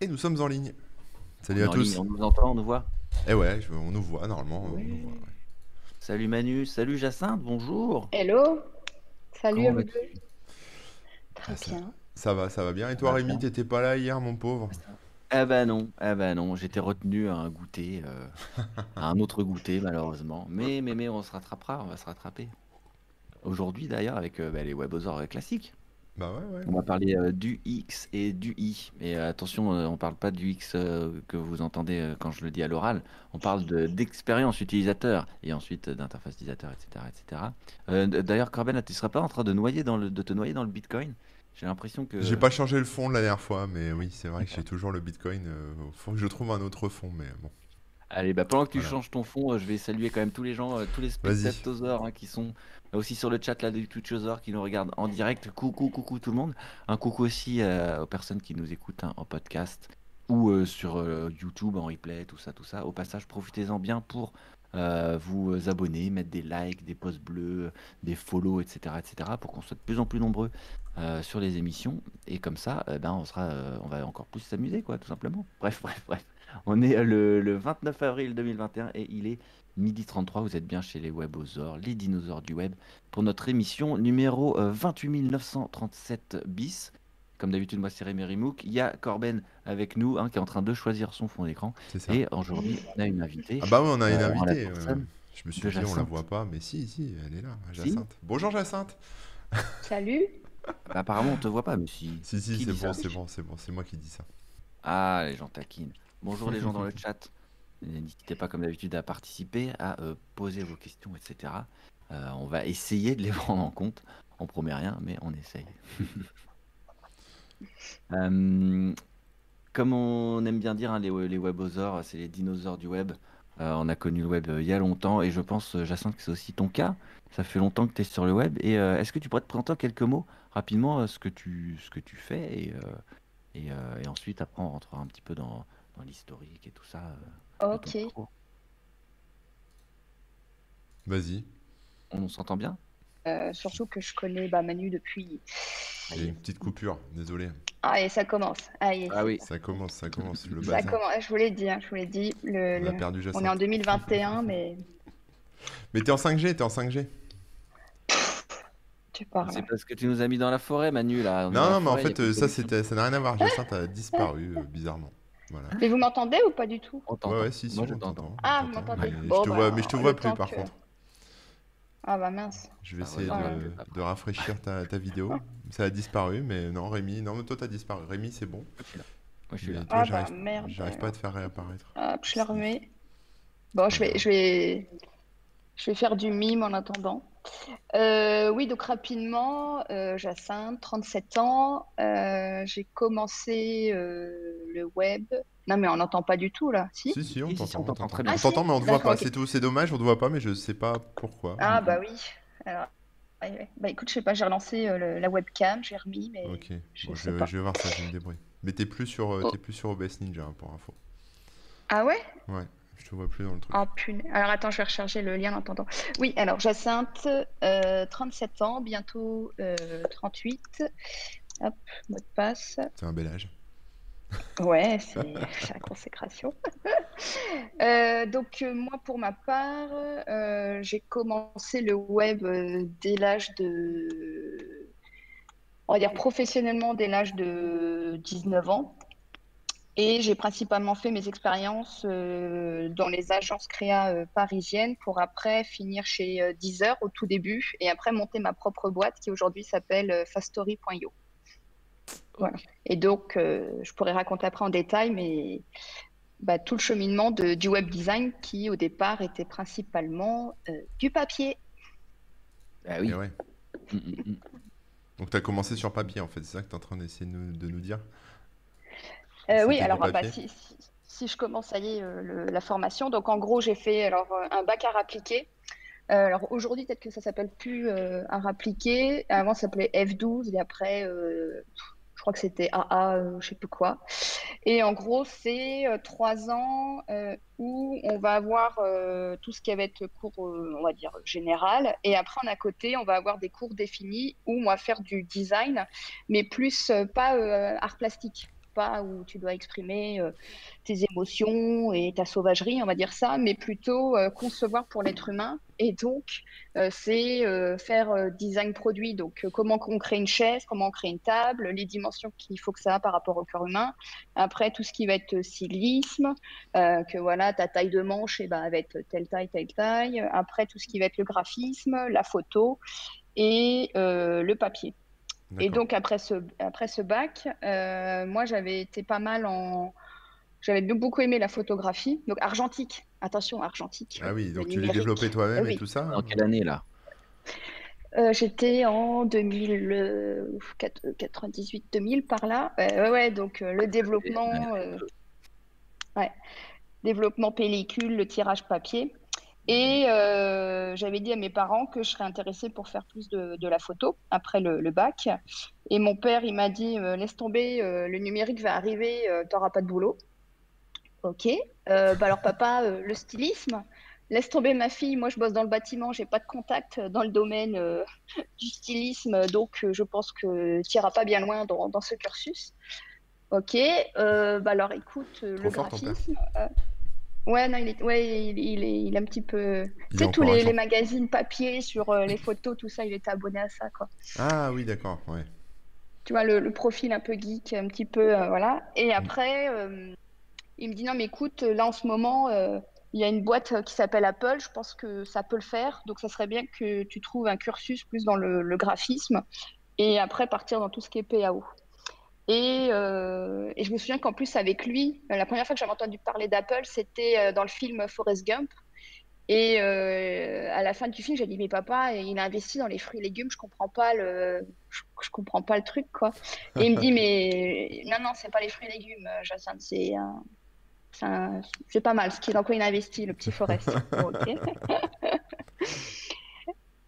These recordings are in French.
Et nous sommes en ligne. Salut On à en tous. ligne, on nous entend, on nous voit. Eh ouais, je- on nous voit normalement. on Oui. nous voit, ouais. Salut Manu, salut Jacinthe, bonjour. Hello, salut Comment à vous deux. Très Ah, ça- bien. Ça va, ça va bien. Et toi, Rémi, t'étais pas là hier, mon pauvre? Eh ben non, eh ben non, j'étais retenu à un goûter, euh, à un autre goûter malheureusement. Mais, mais, mais on se rattrapera, on va se rattraper. Aujourd'hui d'ailleurs avec euh, bah, les webosaures euh, classiques. Bah ouais, ouais. On va parler euh, du X et du I. Et euh, attention, euh, on parle pas du X euh, que vous entendez quand je le dis à l'oral. On parle de- d'expérience utilisateur et ensuite d'interface utilisateur, etc. etc. Euh, d- D'ailleurs, Corben, tu seras pas en train de, noyer dans le, de te noyer dans le Bitcoin? J'ai l'impression que... J'ai pas changé le fond de la dernière fois, mais oui, c'est vrai que j'ai toujours le Bitcoin. euh, faut que je trouve un autre fond, mais bon. Allez, bah pendant que tu Voilà. changes ton fond, euh, je vais saluer quand même tous les gens, euh, tous les spectateurs hein, qui sont aussi sur le chat là, des Twitchosers qui nous regardent en direct. Coucou, coucou tout le monde. Un coucou aussi euh, aux personnes qui nous écoutent hein, en podcast ou sur YouTube en replay, tout ça, tout ça. Au passage, profitez-en bien pour vous abonner, mettre des likes, des posts bleus, des follow, etc., etc., pour qu'on soit de plus en plus nombreux sur les émissions. Et comme ça, ben, on sera, on va encore plus s'amuser, quoi, tout simplement. Bref, bref, bref. On est euh, le, le 29 avril 2021 et il est midi 33. Vous êtes bien chez les webosaures, les dinosaures du web, pour notre émission numéro euh, 28937 bis. Comme d'habitude, moi c'est Rémi Rimouk. Il y a Corben avec nous, hein, qui est en train de choisir son fond d'écran. Et aujourd'hui, on a une invitée. Ah bah oui, on a une Euh, la invitée. euh, je me suis dit, on la Jacinthe. voit pas, mais si, si, elle est là, Si Jacinthe. Bonjour, Jacinthe. Salut. Bah, apparemment, on te voit pas, mais si. Si, si, c'est bon, c'est bon, c'est bon, c'est moi qui dis ça. Ah, les gens taquinent. Bonjour les gens dans le chat. N'hésitez pas, comme d'habitude, à participer, à euh, poser vos questions, etc. Euh, on va essayer de les prendre en compte. On promet rien, mais on essaye. Euh, comme on aime bien dire, hein, les, les webosaures, c'est les dinosaures du web. On a connu le web il y a longtemps et je pense, Jacinthe, que c'est aussi ton cas. Ça fait longtemps que tu es sur le web. Et est-ce que tu pourrais te présenter en quelques mots rapidement ce, que tu, ce que tu fais et, et, et ensuite, après, on rentrera un petit peu dans, dans l'historique et tout ça. euh, Ok. Vas-y, On s'entend bien? Euh, surtout que je connais bah, Manu depuis. a une petite coupure, désolé. Ah, et ça commence. Allez, Ah oui. Ça commence, ça commence, le ça commence. Je vous l'ai dit, hein, je vous l'ai dit. Le, On a le- perdu On est en Jacinthe. 2021, mais Mais t'es en 5G, t'es en 5G. tu parles. C'est parce que tu nous as mis dans la forêt, Manu, là. On Non, non, mais en forêt, fait, euh, ça, ça n'a rien à voir. Jacinthe a disparu, euh, bizarrement. Voilà. Mais vous m'entendez ou pas du tout? On. Ouais, ouais, si, si, Moi, je t'entends. t'entend. Ah, vous m'entendez? Mais Bon, je te bah, vois, mais je te vois plus par que- contre. Ah bah mince. Je vais Ah, essayer ouais, de, ouais. de rafraîchir ta, ta vidéo. Ça a disparu, mais non, Rémi, non, mais toi t'as disparu. Rémi, c'est bon. Je suis là. Moi, je suis Mais là. toi, Ah, j'arrive, bah, merde. j'arrive pas à te faire réapparaître. Hop, je la remets. Bon, je vais, je vais, je vais faire du mime en attendant. Euh, oui, donc rapidement, euh, Jacinthe, 37 ans. Euh, j'ai commencé euh, le web. Non, mais on n'entend pas du tout là, si? Si, si, on Si, si, si, t'entend. très bien. On t'entend, mais on te voit pas. C'est tout. C'est dommage, on te voit pas, mais je sais pas pourquoi. Ah bah oui. Alors, ouais, ouais. Bah écoute, je sais pas, j'ai relancé euh, le- la webcam, j'ai remis, mais Ok, je bon, sais je, pas. je vais voir ça, je vais me débrouille. Mais t'es plus sur, Oh. t'es plus sur OBS Ninja hein, pour info. Ah ouais? Ouais, je te vois plus dans le truc. Oh. Alors attends, je vais recharger le lien en attendant. Oui, alors Jacinthe, euh, 37 ans, bientôt euh, 38. Hop, mot de passe. C'est un bel âge. Ouais, c'est la consécration. Euh, donc euh, moi, pour ma part, euh, j'ai commencé le web euh, dès l'âge de, on va dire professionnellement dès l'âge de 19 ans. Et j'ai principalement fait mes expériences euh, dans les agences créa euh, parisiennes pour après finir chez euh, Deezer au tout début et après monter ma propre boîte qui aujourd'hui s'appelle euh, Fastory.io. Voilà. Et donc, euh, je pourrais raconter après en détail, mais bah, tout le cheminement de- du web design qui, au départ, était principalement euh, du papier. Ah oui. Ouais. Mm, mm, mm. Donc t'as commencé sur papier en fait, c'est ça que t'es en train d'essayer de nous, de nous dire oui, C'était alors bah, si, si- si je commence, ça y est, euh, le- la formation. Donc, en gros, j'ai fait alors, euh, un bac art appliqué. Euh, alors, aujourd'hui, peut-être que ça s'appelle plus euh, art appliqué. Avant, ça s'appelait F12 et après, euh, je crois que c'était AA, euh, je sais plus quoi. Et en gros, c'est euh, trois ans euh, où on va avoir euh, tout ce qui va être cours, euh, on va dire, général. Et après, en à côté, on va avoir des cours définis où on va faire du design, mais plus euh, pas euh, art plastique où tu dois exprimer euh, tes émotions et ta sauvagerie, on va dire ça, mais plutôt euh, concevoir pour l'être humain. Et donc, euh, c'est faire design produit. Donc, comment on crée une chaise, comment on crée une table, les dimensions qu'il faut que ça a par rapport au corps humain. Après, tout ce qui va être stylisme, que voilà, ta taille de manche, et eh ben, va être telle taille, telle taille. Après, tout ce qui va être le graphisme, la photo et le papier. Et donc, après ce, après ce bac, euh, moi, j'avais été pas mal en. J'avais beaucoup aimé la photographie. Donc, argentique. Attention, argentique. Ah oui, donc tu l'as développé toi-même et tout ça En quelle année, là? Euh, J'étais en 2098-2000 par là. ouais, ouais, donc euh, le développement. ouais. Développement pellicule, le tirage papier. Et euh, j'avais dit à mes parents que je serais intéressée pour faire plus de, la photo après le, bac. Et mon père, il m'a dit euh, laisse tomber, euh, le numérique va arriver, tu n'auras pas de boulot. Ok. bah alors papa, le stylisme, laisse tomber ma fille. Moi, je bosse dans le bâtiment, j'ai pas de contact dans le domaine du stylisme, donc je pense que tu n'iras pas bien loin dans, ce cursus. Ok. bah alors écoute, le graphisme. Ouais, non, il est, ouais, il, est, il est un petit peu. tu sais, tous les, magazines papier sur euh, les photos, tout ça, il était abonné à ça, quoi. Ah oui, d'accord, ouais. Tu vois, le, profil un peu geek, un petit peu, euh, voilà. Et mm. après, euh, il me dit non, mais écoute, là en ce moment, il y a une boîte qui s'appelle Apple, je pense que ça peut le faire. Donc, ça serait bien que tu trouves un cursus plus dans le, le graphisme et après partir dans tout ce qui est PAO. Euh, et, je me souviens qu'en plus, avec lui, la première fois que j'avais entendu parler d'Apple, c'était euh, dans le film Forrest Gump. Et euh, à la fin du film, j'ai dit mais papa, il a investi dans les fruits et légumes, je comprends pas le, je, comprends pas le truc quoi. Et il me dit mais non non, c'est pas les fruits et légumes, Jacinthe, c'est c'est pas mal ce qu'il a il a investi le petit Forrest.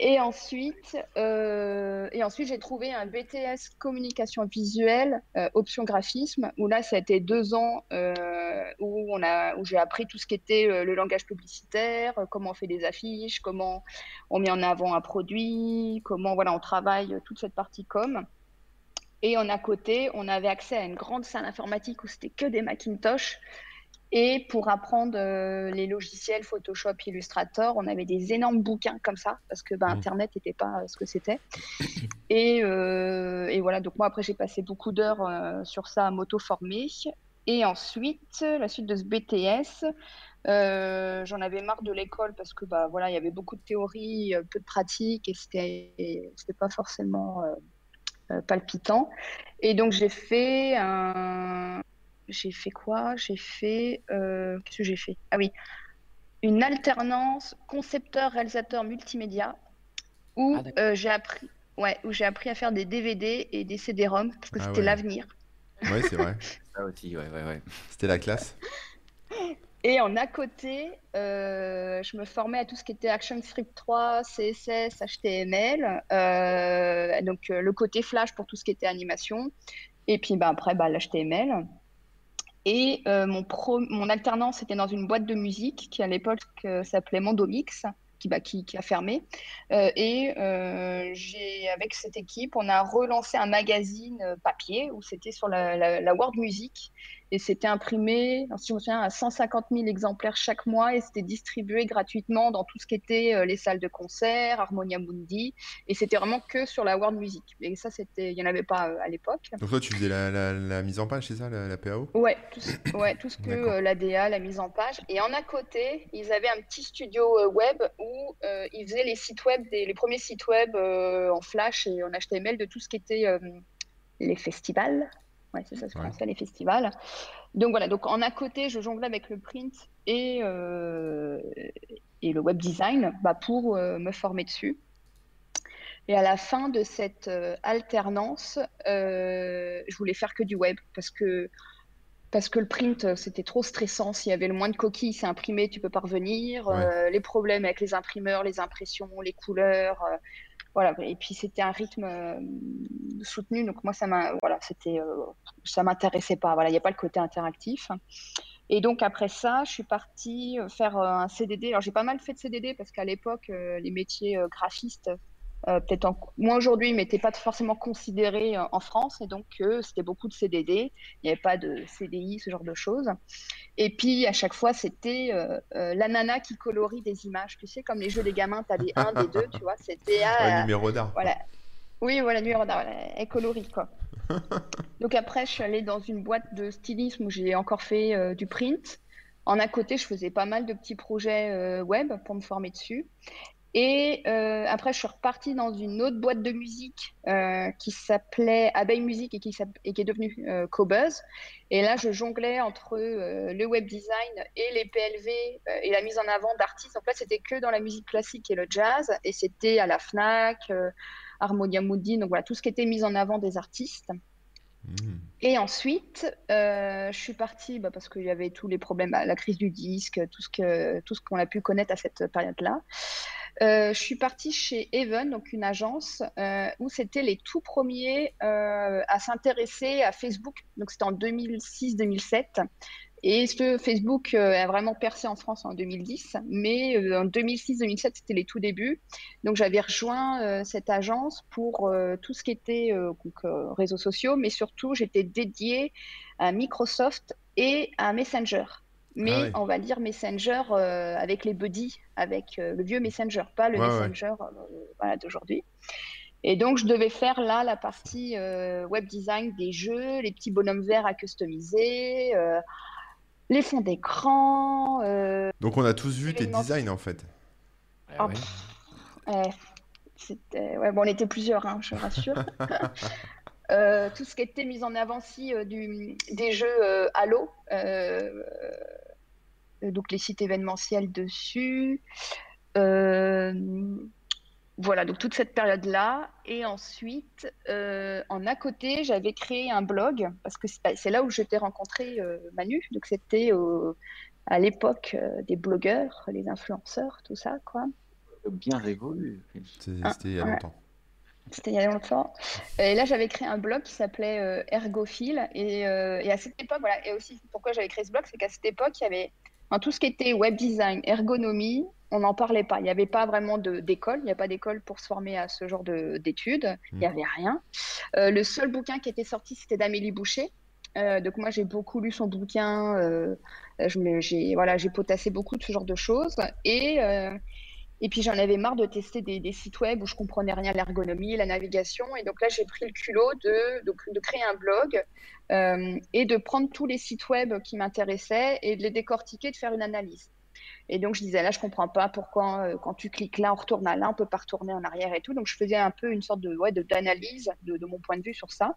Et ensuite, euh, ensuite j'ai trouvé un BTS communication visuelle, euh, option graphisme, où là, ça a été deux ans euh, où, où j'ai appris tout ce qui était le langage publicitaire, comment on fait des affiches, comment on met en avant un produit, comment voilà, on travaille toute cette partie com. Et en à côté, on avait accès à une grande salle informatique où c'était que des Macintosh et pour apprendre euh, les logiciels Photoshop, Illustrator, on avait des énormes bouquins comme ça, parce que bah, mmh. Internet n'était pas euh, ce que c'était. Et, euh, et, voilà, donc moi après j'ai passé beaucoup d'heures sur ça à m'auto-former. Et ensuite, la suite de ce BTS, j'en avais marre de l'école parce que bah, voilà, il y avait beaucoup de théorie, peu de pratique, et c'était pas forcément palpitant. Et donc j'ai fait un, j'ai fait quoi? J'ai fait. Euh, qu'est-ce que j'ai fait? Ah oui, une alternance concepteur-réalisateur multimédia où ah, euh, j'ai appris, ouais, où j'ai appris à faire des DVD et des CD-ROM parce que ah c'était l'avenir. Oui, c'est vrai. Ça aussi, ouais, ouais, ouais. C'était la classe. Et en à côté, euh, je me formais à tout ce qui était ActionScript 3, CSS, HTML, donc le côté Flash pour tout ce qui était animation, et puis bah, après bah, l'HTML. Et euh, mon, alternance était dans une boîte de musique qui à l'époque euh, s'appelait Mondomix, qui, bah, qui, a fermé. Euh, et j'ai, avec cette équipe, on a relancé un magazine papier où c'était sur la, la world music et c'était imprimé, si je me souviens, à 150 000 exemplaires chaque mois et c'était distribué gratuitement dans tout ce qui était euh, les salles de concert, Harmonia Mundi, et c'était vraiment que sur la world music. Et ça, c'était, il n'y en avait pas euh, à l'époque. Donc toi, tu faisais la, mise en page, c'est ça, la, PAO Ouais, tout, ouais, tout ce que euh, la DA, la mise en page. Et en à côté, ils avaient un petit studio web où ils faisaient les sites web, des, les premiers sites web en Flash et en HTML de tout ce qui était les festivals Ouais, c'est ça, ce qu'on les festivals. Donc voilà, donc en à côté, je jongle avec le print et, euh, et le web design bah, pour euh, me former dessus. Et à la fin de cette euh, alternance, je voulais faire que du web parce que, parce que le print, c'était trop stressant. S'il y avait le moins de coquilles, c'est imprimé, tu peux pas revenir. les problèmes avec les imprimeurs, les impressions, les couleurs voilà et puis c'était un rythme euh, soutenu donc moi ça m'a voilà c'était euh, ça m'intéressait pas. Voilà il n'y a pas le côté interactif. Et donc après ça je suis partie euh, faire un CDD alors j'ai pas mal fait de CDD parce qu'à l'époque les métiers graphistes peut-être en... moins aujourd'hui, mais n'était pas forcément considéré en France. Et donc, c'était beaucoup de CDD. Il n'y avait pas de CDI, ce genre de choses. Et puis, à chaque fois, c'était la nana qui colorie des images. Tu sais, comme les jeux des gamins, tu as des 1, des 2, tu vois. C'était. un numéro d'art. Voilà. Oui, voilà, numéro d'art. Elle colorie, quoi. donc, après, je suis allée dans une boîte de stylisme où j'ai encore fait du print. En à côté, je faisais pas mal de petits projets euh, web pour me former dessus. Et euh, après, je suis repartie dans une autre boîte de musique euh, qui s'appelait Abeille Musique et qui, et qui est devenue Cobuzz. Et là, je jonglais entre le web design et les PLV et la mise en avant d'artistes. En fait, c'était que dans la musique classique et le jazz. Et c'était à la FNAC, Harmonia Moody, donc voilà, tout ce qui était mis en avant des artistes. Hmm. Et ensuite, euh, je suis partie bah, parce qu'il y avait tous les problèmes, la crise du disque, tout ce que tout ce qu'on a pu connaître à cette période-là. Euh, je suis partie chez Even, donc une agence euh, où c'était les tout premiers à s'intéresser à Facebook. Donc c'était en 2006-2007. Et ce Facebook euh, a vraiment percé en France en 2010, mais euh, en 2006-2007, c'était les tout débuts. Donc j'avais rejoint euh, cette agence pour tout ce qui était réseaux sociaux, mais surtout j'étais dédiée à Microsoft et à Messenger. Mais ah on va dire Messenger avec les buddies, avec le vieux Messenger, pas le Messenger d'aujourd'hui. Et donc, je devais faire là la partie web design des jeux, les petits bonhommes verts à customiser, les fonds d'écran. Euh, Donc on a tous vu tes designs en fait. Ah, ouais. bon, on était plusieurs, hein, je rassure. Euh, tout ce qui était mis en avant si euh, du... des jeux Halo, donc les sites événementiels dessus voilà, donc toute cette période-là. Et ensuite, euh, en à côté, j'avais créé un blog, parce que c'est là où je t'ai rencontré euh, Manu. Donc c'était à l'époque euh, des blogueurs, les influenceurs, tout ça, quoi. Bien révolu. C'était il y a longtemps. C'était il y a longtemps. Et là, j'avais créé un blog qui s'appelait Ergophile. Et, et, à cette époque, voilà, et aussi pourquoi j'avais créé ce blog, c'est qu'à cette époque, il y avait tout ce qui était web design, ergonomie, on n'en parlait pas. Il n'y avait pas vraiment d'école. Il n'y a pas d'école pour se former à ce genre d'études. Il n'y hmm. avait rien. Euh, le seul bouquin qui était sorti, c'était d'Amélie Boucher. Euh, donc moi, j'ai beaucoup lu son bouquin. Euh, j'ai voilà, potassé beaucoup de ce genre de choses. Et, et puis j'en avais marre de tester des, sites web où je comprenais rien à l'ergonomie, la navigation. Et donc là, j'ai pris le culot de, créer un blog et de prendre tous les sites web qui m'intéressaient et de les décortiquer, de faire une analyse. Et donc, je disais, là, je comprends pas pourquoi, euh, quand tu cliques là, on retourne à là, on peut pas retourner en arrière et tout. Donc, je faisais un peu une sorte de, ouais, d'analyse de, mon point de vue sur ça.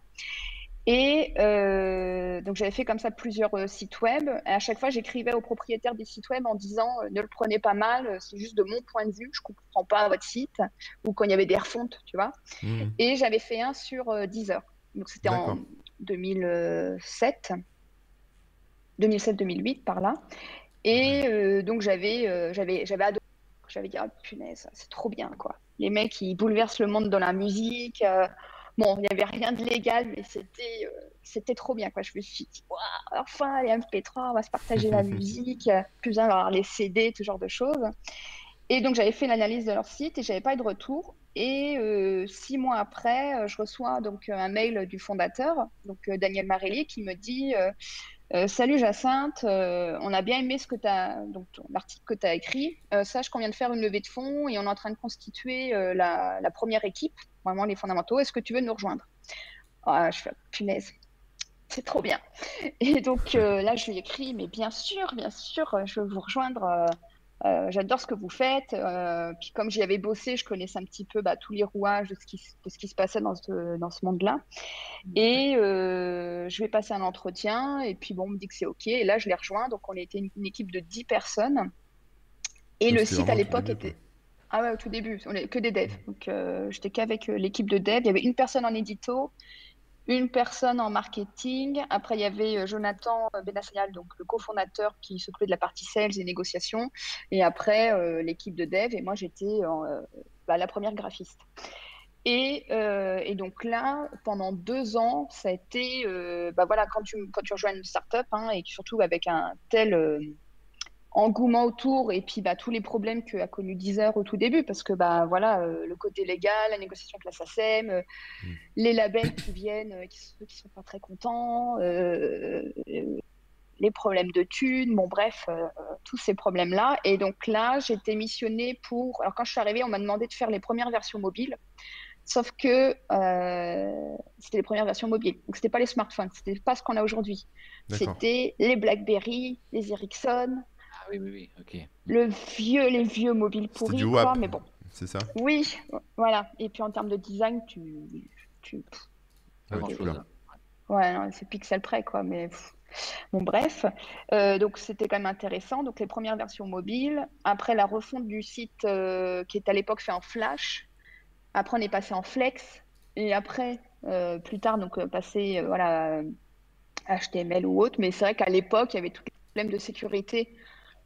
Et euh, donc, j'avais fait comme ça plusieurs euh, sites web. Et à chaque fois, j'écrivais aux propriétaires des sites web en disant, ne le prenez pas mal, c'est juste de mon point de vue, je comprends pas votre site. Ou quand il y avait des refontes, tu vois. Mmh. Et j'avais fait un sur Deezer. Donc, c'était en 2007. 2007-2008 par là. Et euh, donc j'avais euh, j'avais j'avais adoré. J'avais dit, ah, punaise, c'est trop bien, quoi. Les mecs, ils bouleversent le monde dans la musique. Euh, bon, il n'y avait rien de légal, mais c'était c'était trop bien, quoi. Je me suis dit, enfin, les MP3, on va se partager la musique, plus besoin d'avoir les CD, ce genre de choses. Et donc, j'avais fait l'analyse de leur site et j'avais pas eu de retour. Et six mois après, je reçois donc un mail du fondateur, donc Daniel Marelli, qui me dit euh, salut Jacinthe, euh, on a bien aimé ce que as, donc l'article que tu as écrit. Euh, sache qu'on vient de faire une levée de fonds et on est en train de constituer la, première équipe, vraiment les fondamentaux. Est-ce que tu veux nous rejoindre? Ah, Je fais punaise, c'est trop bien. Et donc là, je lui écris, mais bien sûr, bien sûr, je veux vous rejoindre. Euh, j'adore ce que vous faites. Euh, puis comme j'y avais bossé, je connaissais un petit peu bah, tous les rouages de ce qui, ce qui se passait dans ce, dans ce monde-là. Et euh, je vais passer un entretien. Et puis bon, on me dit que c'est OK. Et là, je les rejoins. Donc on était une, équipe de 10 personnes. Et le site à l'époque était... Ah ouais, au tout début, on est que des devs. Donc j'étais qu'avec l'équipe de devs. Il y avait une personne en édito une personne en marketing. Après, il y avait euh, Jonathan Benassayal, donc le cofondateur qui s'occupait de la partie sales et négociations. Et après, euh, l'équipe de dev. Et moi, j'étais euh, bah, la première graphiste. Et, donc là, pendant deux ans, ça a été, bah voilà, quand tu, quand tu rejoins une startup, hein, et surtout avec un tel engouement autour et puis bah, tous les problèmes qu'a connu Deezer au tout début parce que bah voilà euh, le côté légal, la négociation avec la SACEM, euh, Mm. les labels qui viennent, euh, qui, sont- qui sont pas très contents, euh, les problèmes de thunes, bon bref, tous ces problèmes-là. Et donc là, j'ai été missionnée pour. Alors quand je suis arrivée, on m'a demandé de faire les premières versions mobiles. Sauf que euh, c'était les premières versions mobiles. Donc, c'était pas les smartphones, c'était pas ce qu'on a aujourd'hui. C'était les BlackBerry, les Ericsson, Ah oui, oui, oui, ok. le vieux, les vieux mobiles pourris, du quoi, WAP, mais bon. c'est ça? Oui, voilà. Et puis en termes de design, tu, tu... Pas Ouais, tu c'est pixel près, quoi. Mais bon, bref. Euh, donc c'était quand même intéressant. Donc les premières versions mobiles. Après la refonte du site euh, qui est à l'époque fait en Flash. Après on est passé en Flex. Et après, euh, plus tard, donc passé euh, voilà HTML ou autre. Mais c'est vrai qu'à l'époque, il y avait tous les problèmes de sécurité.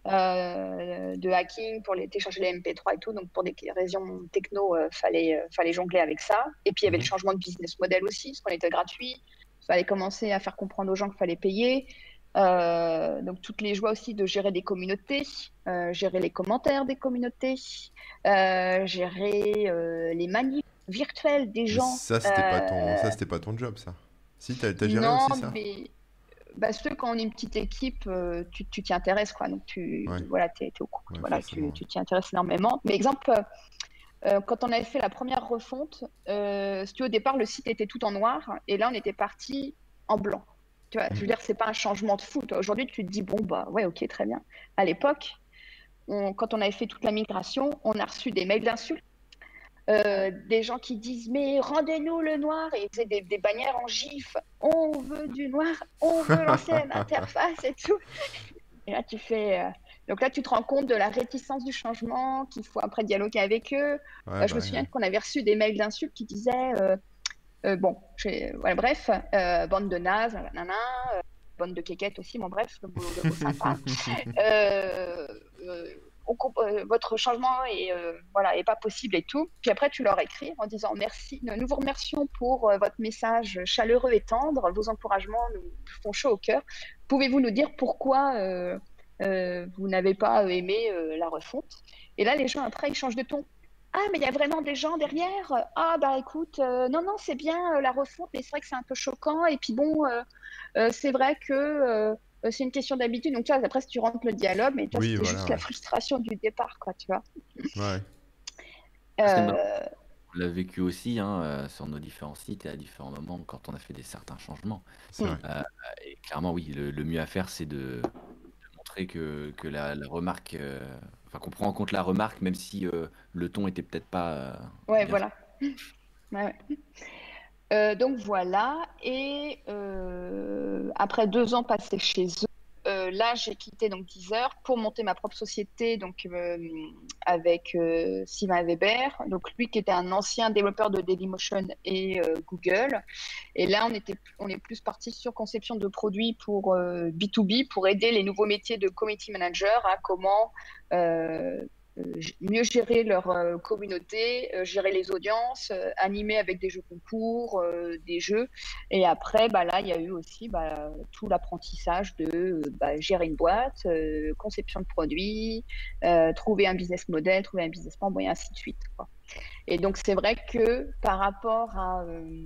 Euh, de hacking pour les télécharger les MP3 et tout donc pour des raisons techno euh, fallait euh, fallait jongler avec ça et puis il y avait Mhm. le changement de business model aussi parce qu'on était gratuit il fallait commencer à faire comprendre aux gens qu'il fallait payer. Euh, donc toutes les joies aussi de gérer des communautés, euh, gérer les commentaires des communautés, euh, gérer les manifs virtuels des gens. Ça, c'était pas ton, ça, c'était pas ton job, ça. Si, t'as géré non, aussi ça mais bah, ceux, quand on est une petite équipe, euh, tu t'y intéresses, quoi. Donc, tu Ouais. voilà, t'es au courant. Ouais, voilà, tu t'y intéresses énormément. Mais exemple, euh, euh, quand on avait fait la première refonte, euh, si tu veux, au départ, le site était tout en noir. Et là, on était parti en blanc. Tu vois, je veux dire, c'est pas un changement de fou. Aujourd'hui, tu te dis, bon, bah, ouais, ok, très bien. À l'époque, quand on avait fait toute la migration, on a reçu des mails d'insultes. Euh, des gens qui disent mais rendez-nous le noir. Et faisaient des, des bannières en gif. On veut du noir. On veut l'ancienne interface et tout. Et là tu fais euh, donc là tu te rends compte de la réticence du changement qu'il faut après dialoguer avec eux. Ouais, Euh, je me bah, souviens qu'on avait reçu des mails d'insultes qui disaient euh, bon bref bande de nazes nanana, bande de quéquettes aussi bon bref le le mot sympa euh, votre changement est euh, voilà est pas possible et tout. Puis après tu leur écris en disant merci, nous vous remercions pour euh, votre message chaleureux et tendre, vos encouragements nous font chaud au cœur. Pouvez-vous nous dire pourquoi vous n'avez pas aimé la refonte? Et là les gens après ils changent de ton. Ah mais il y a vraiment des gens derrière? Ah bah écoute, non non c'est bien la refonte, mais c'est vrai que c'est un peu choquant. Et puis bon, c'est vrai que c'est une question d'habitude. Donc, tu vois, après, si tu rentres le dialogue, mais tu vois, Oui, c'était voilà, juste ouais. la frustration du départ, quoi, tu vois. Ouais. C'était Euh, On l'a vécu aussi hein, euh, sur nos différents sites et à différents moments quand on a fait des certains changements. C'est vrai. Et clairement, oui, le, le mieux à faire, c'est de, de montrer que, que la, la remarque, euh, enfin qu'on prend en compte la remarque, même si euh, le ton était peut-être pas. euh, ouais, voilà. Ouais, ouais. Euh, donc voilà, et euh, après deux ans passés chez eux, euh, là j'ai quitté donc Deezer pour monter ma propre société donc avec Sylvain Weber, donc lui qui était un ancien développeur de Dailymotion et Google. Et là on était on est plus parti sur conception de produits pour euh, B2B pour aider les nouveaux métiers de community manager à comment mieux gérer leur euh, communauté, euh, gérer les audiences, euh, animer avec des jeux concours, euh, des jeux. Et après, bah, là, il y a eu aussi bah, tout l'apprentissage de euh, bah, gérer une boîte, euh, conception de produits, euh, trouver un business model, trouver un business plan, et ainsi de suite. Et donc, c'est vrai que par rapport à euh,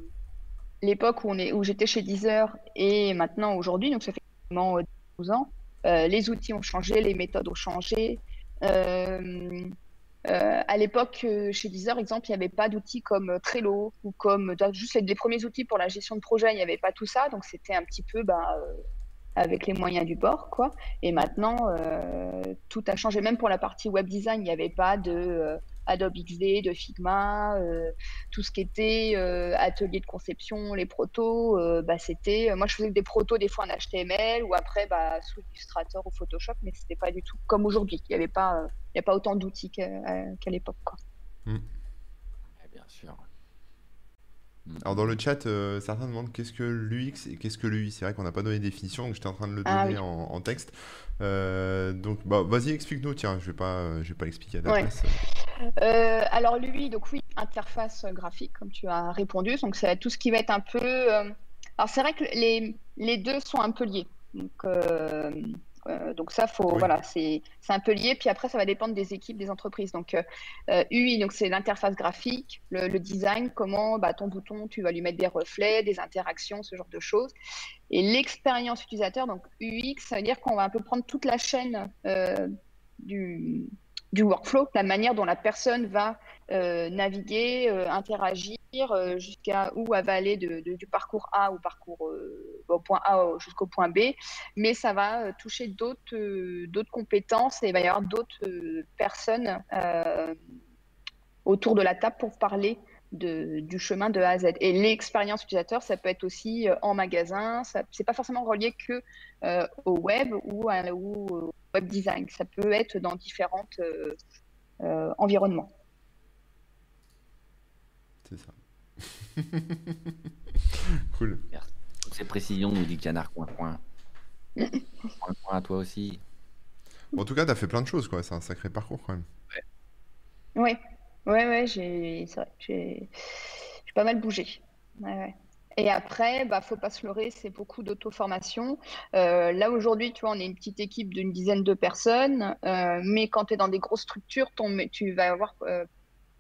l'époque où, où j'étais chez Deezer et maintenant aujourd'hui, donc ça fait quasiment euh, 12 ans, euh, les outils ont changé, les méthodes ont changé. Euh, euh, à l'époque, euh, chez Deezer, exemple, il n'y avait pas d'outils comme Trello ou comme juste les premiers outils pour la gestion de projet, il n'y avait pas tout ça. Donc, c'était un petit peu euh, avec les moyens du bord. Quoi. Et maintenant, tout a changé. Même pour la partie web design, il n'y avait pas de Adobe XD, de Figma, euh, tout ce qui était euh, atelier de conception, les protos. euh, bah, c'était, moi, je faisais des protos des fois en HTML ou après bah, sous Illustrator ou Photoshop, mais c'était pas du tout comme aujourd'hui. Il n'y avait pas, a pas autant d'outils qu'à l'époque. Mm. Alors dans le chat, euh, certains demandent qu'est-ce que l'UX et qu'est-ce que l'UI. C'est vrai qu'on n'a pas donné de définition, donc j'étais en train de le Ah donner oui. en, en texte. Euh, donc bah, vas-y, explique-nous. Tiens, je vais pas, euh, je vais pas l'expliquer à ta Ouais. place. Euh, alors lui, donc oui, interface graphique, comme tu as répondu. Donc c'est tout ce qui va être un peu. euh, Alors c'est vrai que les, les deux sont un peu liés. Donc euh, donc ça, faut, Oui. voilà, c'est un peu lié. Puis après, ça va dépendre des équipes, des entreprises. Donc euh, euh, UI, donc c'est l'interface graphique, le, le design, comment bah, ton bouton, tu vas lui mettre des reflets, des interactions, ce genre de choses. Et l'expérience utilisateur, donc UX, ça veut dire qu'on va un peu prendre toute la chaîne euh, du, du workflow, la manière dont la personne va euh, naviguer, euh, interagir, euh, jusqu'à où elle va aller de, de- du parcours A au parcours au point A au- jusqu'au point B. Mais ça va toucher d'autres compétences et il va y avoir d'autres personnes autour de la table pour parler de- du chemin de A à Z. Et l'expérience utilisateur, ça peut être aussi en magasin, ça c'est pas forcément relié que au web ou, à- ou web design. Ça peut être dans différents euh, euh, environnements. C'est ça. cool. Ces précisions, nous dit Canard Coin Coin. coin Coin à toi aussi. Bon, en tout cas, t'as fait plein de choses, quoi. C'est un sacré parcours, quand même. Oui, ouais, ouais, j'ai c'est vrai, j'ai j'ai pas mal bougé. Ouais, ouais. Et après, bah, faut pas se leurrer, c'est beaucoup d'auto-formation. Euh, là, aujourd'hui, tu vois, on est une petite équipe d'une dizaine de personnes, euh, mais quand tu es dans des grosses structures, tu vas avoir euh,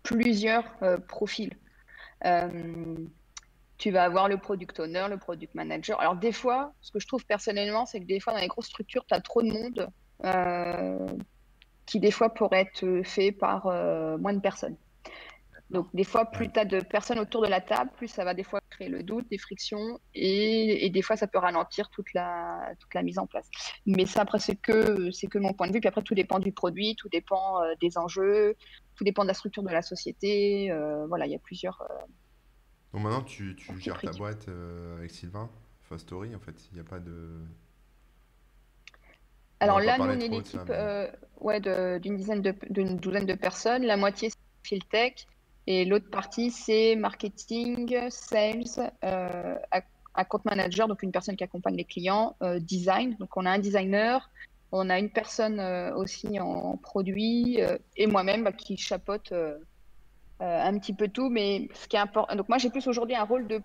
plusieurs profils. Tu vas avoir le product owner, le product manager. Alors, des fois, ce que je trouve personnellement, c'est que des fois, dans les grosses structures, tu as trop de monde qui, des fois, pourrait être fait par moins de personnes. Donc, des fois, plus tu as de personnes autour de la table, plus ça va des fois créer le doute, des frictions, et, et des fois, ça peut ralentir toute la, toute la mise en place. Mais ça, après, c'est que, c'est que mon point de vue. Puis après, tout dépend du produit, tout dépend euh, des enjeux, tout dépend de la structure de la société. euh, voilà, il y a plusieurs. euh, Donc maintenant, tu, gères ta boîte avec Sylvain, Fast Story, en fait. Il n'y a pas de... Alors là, nous, on est l'équipe mais- ouais, d'une dizaine de, d'une douzaine de personnes. La moitié, c'est Philtech. Et l'autre partie, c'est marketing, sales, euh, ac- account manager, donc une personne qui accompagne les clients, euh, design. Donc on a un designer, on a une personne euh, aussi en produit et moi-même bah, qui chapeaute euh, un petit peu tout. Mais ce qui est important, donc moi j'ai plus aujourd'hui un rôle de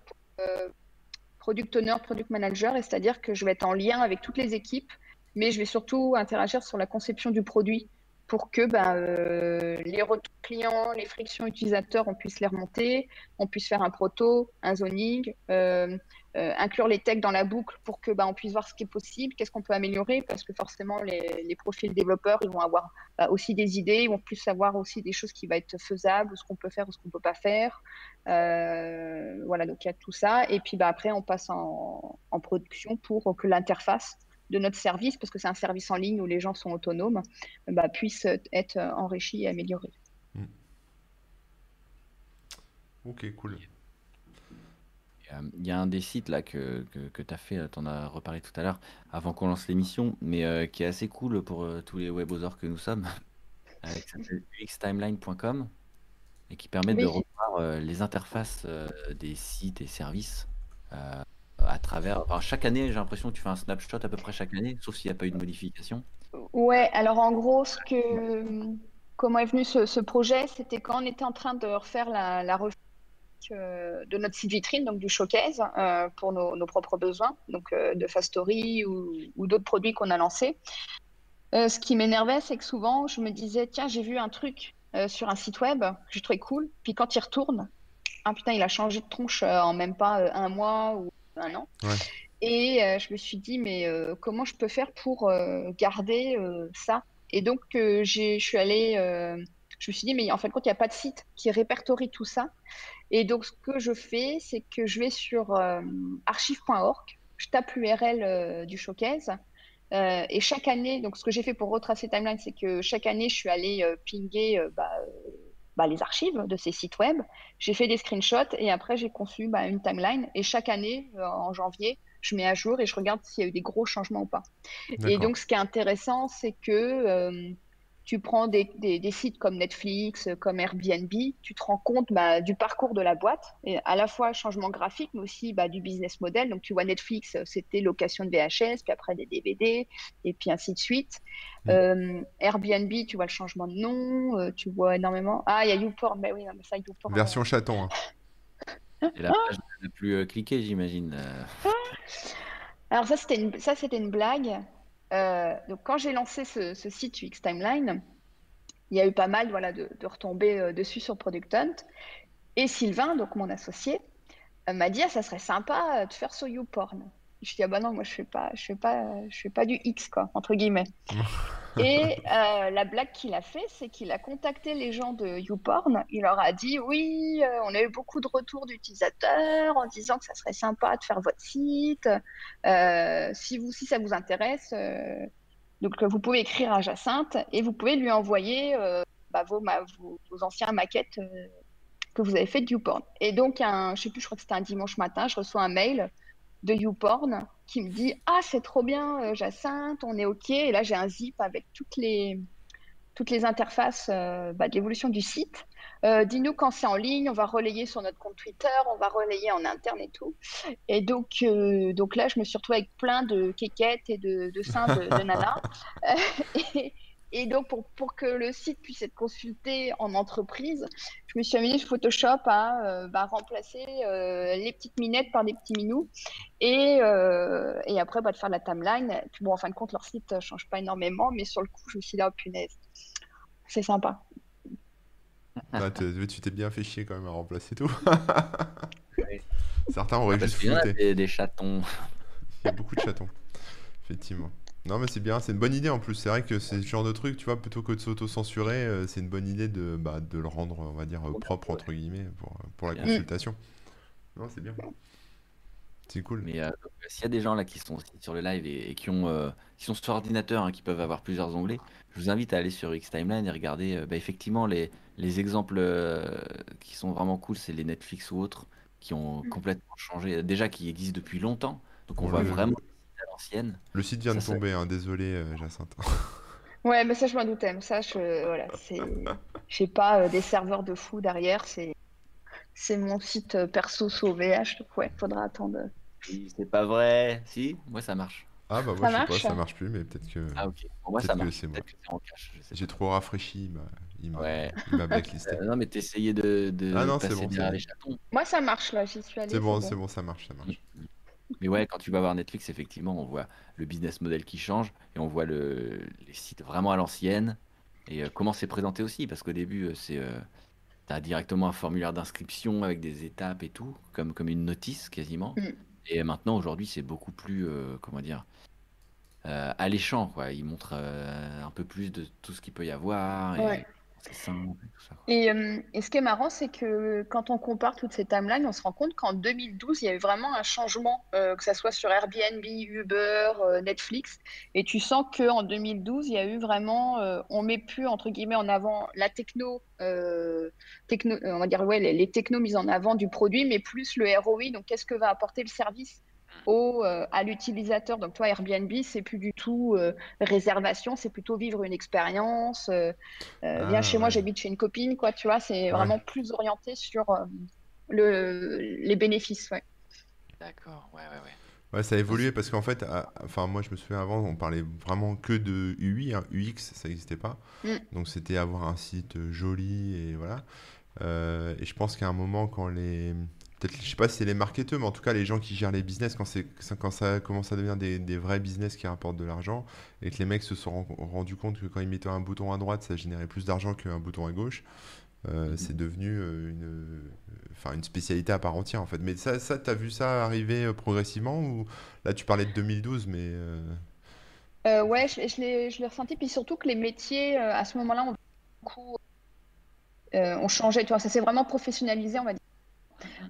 product owner, product manager, c'est-à-dire que je vais être en lien avec toutes les équipes mais je vais surtout interagir sur la conception du produit pour que ben, euh, les retours clients, les frictions utilisateurs, on puisse les remonter, on puisse faire un proto, un zoning, euh, euh, inclure les techs dans la boucle pour que ben, on puisse voir ce qui est possible, qu'est-ce qu'on peut améliorer, parce que forcément les, profils développeurs, ils vont avoir bah, aussi des idées, ils vont plus savoir aussi des choses qui vont être faisables, ce qu'on peut faire ou ce qu'on peut pas faire. Voilà, donc il y a tout ça. Et puis bah, après, on passe en production pour que l'interface de notre service, parce que c'est un service en ligne où les gens sont autonomes, bah, puisse être enrichi et amélioré. Ok, cool. Il y a un des sites là que, que, que tu as fait, tu en as reparlé tout à l'heure, avant qu'on lance l'émission, mais euh, qui est assez cool pour euh, tous les webosors que nous sommes, euh, qui s'appelle uxtimeline.com et qui permet de revoir euh, les interfaces euh, des sites et services euh, à travers. chaque année, j'ai l'impression que tu fais un snapshot à peu près chaque année, sauf s'il n'y a pas eu de modification. Ouais, alors en gros, comment est venu ce, projet, c'était quand on était en train de refaire la, la euh, de notre site vitrine, donc du showcase, euh, pour nos, propres besoins, donc euh, de Fastory ou, ou d'autres produits qu'on a lancés. Ce qui m'énervait, c'est que souvent, je me disais, tiens, j'ai vu un truc sur un site web que j'ai trouvé cool, puis quand il retourne, ah putain, il a changé de tronche en même pas un mois ou un an. Ouais. Et euh, je me suis dit, mais euh, comment je peux faire pour euh, garder ça? Et donc, je suis allée, je me suis dit, mais en fin de compte, il n'y a pas de site qui répertorie tout ça. Et donc, ce que je fais, c'est que je vais sur archive.org, je tape l'URL du showcase. et chaque année, donc ce que j'ai fait pour retracer Timeline, c'est que chaque année, je suis allée pinguer bah, bah, les archives de ces sites web. J'ai fait des screenshots et après, j'ai conçu bah, une timeline. Et chaque année, euh, en janvier, je mets à jour et je regarde s'il y a eu des gros changements ou pas. Et donc, ce qui est intéressant, c'est que euh, tu prends des, des- des sites comme Netflix, euh, comme Airbnb, tu te rends compte bah, du parcours de la boîte, et à la fois changement graphique, mais aussi bah, du business model. Donc, tu vois, Netflix, euh, c'était location de VHS, puis après des DVD, et puis ainsi de suite. Mm. Euh, Airbnb, tu vois le changement de nom, euh, tu vois énormément. Ah, il y a YouPorn, mais oui, non, mais ça, YouPorn. Version chaton. hein. Et la page la plus euh, cliquée, j'imagine. euh. Alors ça, c'était une, ça, c'était une blague. Euh, donc, quand j'ai lancé ce, site UX Timeline, il y a eu pas mal voilà, de, de retombées euh, dessus sur Product Hunt. Et Sylvain, donc mon associé, euh, m'a dit ah, ça serait sympa de faire sur YouPorn. Je dis ah bah non moi je fais fais pas fais pas du X quoi entre guillemets. Et euh, la blague qu'il a fait c'est qu'il a contacté les gens de YouPorn. Il leur a dit oui euh, on a eu beaucoup de retours d'utilisateurs en disant que ça serait sympa de faire votre site. Euh, si vous si ça vous intéresse donc vous pouvez écrire à Jacinthe et vous pouvez lui envoyer bah, vos, ma- anciens maquettes que vous avez fait de YouPorn. Et donc, un, je sais plus, je crois que c'était un dimanche matin, je reçois un mail de YouPorn qui me dit Ah, c'est trop bien, euh, Jacinthe, on est OK. Et là, j'ai un zip avec toutes les, toutes les interfaces euh, bah, de l'évolution du site. Euh, Dis-nous quand c'est en ligne, on va relayer sur notre compte Twitter, on va relayer en interne et tout. Et donc, euh, donc là, je me suis retrouvée avec plein de quéquettes et de, de seins de, de nana. Et, et donc, pour, pour que le site puisse être consulté en entreprise, je me suis amusée sur Photoshop à euh, bah, remplacer euh, les petites minettes par des petits minous. Et, euh, et après, bah, de faire de la timeline. Puis bon, en fin de compte, leur site ne change pas énormément, mais sur le coup, je me suis dit, oh punaise, c'est sympa. Ah, t'es- tu t'es bien fait chier quand même à remplacer tout. Oui. Certains auraient Ah, juste flouté. des, des chatons. Il y a beaucoup de chatons, effectivement. Non, mais c'est bien, c'est une bonne idée en plus. C'est vrai que c'est ce genre de truc, tu vois, plutôt que de s'auto-censurer, euh, c'est une bonne idée de, bah, de le rendre, on va dire, euh, propre, entre guillemets, pour, pour la Bien. consultation. Non, c'est bien. C'est cool. Mais euh, donc, s'il y a des gens là qui sont aussi sur le live et, et qui ont euh, qui sont sur ordinateur, hein, qui peuvent avoir plusieurs onglets, je vous invite à aller sur X Timeline et regarder euh, bah, effectivement les, les exemples euh, qui sont vraiment cool, c'est les Netflix ou autres qui ont complètement changé, déjà qui existent depuis longtemps. Donc on voit vraiment Le site vient de Ça, tomber, hein, désolé, euh, Jacinthe. Ouais, mais ça, je m'en doutais. Mais ça, je, voilà, c'est, j'ai pas euh, des serveurs de fou derrière. C'est, c'est mon site euh, perso OVH. Donc, ouais, faudra attendre. C'est pas vrai. Si, moi ça marche. Ah, bah, moi, Ça je sais pas, marche ça marche plus, mais peut-être que Ah ok. Pour moi ça marche. c'est moi. J'ai pas. trop rafraîchi, il m'a- il m'a Ouais. blacklisté. Euh, non mais t'essayais de, de Ah non, c'est bon, derrière les chatons. Moi, ça marche là. J'y suis allée. C'est bon, c'est bon, ça marche, ça Mm. marche. Mais ouais, quand tu vas voir Netflix, effectivement, on voit le business model qui change et on voit le, les sites vraiment à l'ancienne et euh, comment c'est présenté aussi. Parce qu'au début, euh, c'est euh, t'as directement un formulaire d'inscription avec des étapes et tout, comme, comme une notice quasiment. Mm. Et maintenant, aujourd'hui, c'est beaucoup plus, euh, comment dire, euh, alléchant, quoi. Ils montrent un peu plus de tout ce qu'il peut y avoir et Ouais. Euh, et ce qui est marrant, c'est que quand on compare toutes ces timelines, on se rend compte qu'en 2012, il y a eu vraiment un changement, euh, que ça soit sur Airbnb, Uber, euh, Netflix. Et tu sens qu'en 2012, il y a eu vraiment, euh, on met plus entre guillemets en avant la techno, euh, techno, euh, on va dire ouais, les, les technos mises en avant du produit, mais plus le ROI. Donc, qu'est-ce que va apporter le service au, euh, à l'utilisateur? Donc, toi, Airbnb, c'est plus du tout euh, réservation, c'est plutôt vivre une expérience. euh, euh, viens Ah, chez moi, j'habite chez une copine, quoi, tu vois, c'est Ouais. vraiment plus orienté sur euh, le, les bénéfices, ouais. D'accord, ouais, ouais, ouais. Ouais, ça a évolué parce qu'en fait, à- enfin moi je me souviens avant, on parlait vraiment que de UI, hein, UX, ça n'existait pas. Mm. Donc c'était avoir un site joli et voilà. Euh, et je pense qu'à un moment quand les, peut-être, je sais pas si c'est les marketeurs, mais en tout cas les gens qui gèrent les business, quand c'est, quand ça commence à devenir des, des vrais business qui rapportent de l'argent, et que les mecs se sont ren- rendus compte que quand ils mettaient un bouton à droite, ça générait plus d'argent qu'un bouton à gauche. euh, c'est devenu euh, une, enfin une spécialité à part entière en fait. Mais ça, ça t'as vu ça arriver euh, progressivement ou là tu parlais de 2012, mais euh, Euh, ouais, je, je l'ai, je l'ai ressenti, puis surtout que les métiers, euh, à ce moment-là, ont beaucoup, euh, tu vois, ça s'est vraiment professionnalisé, on va dire.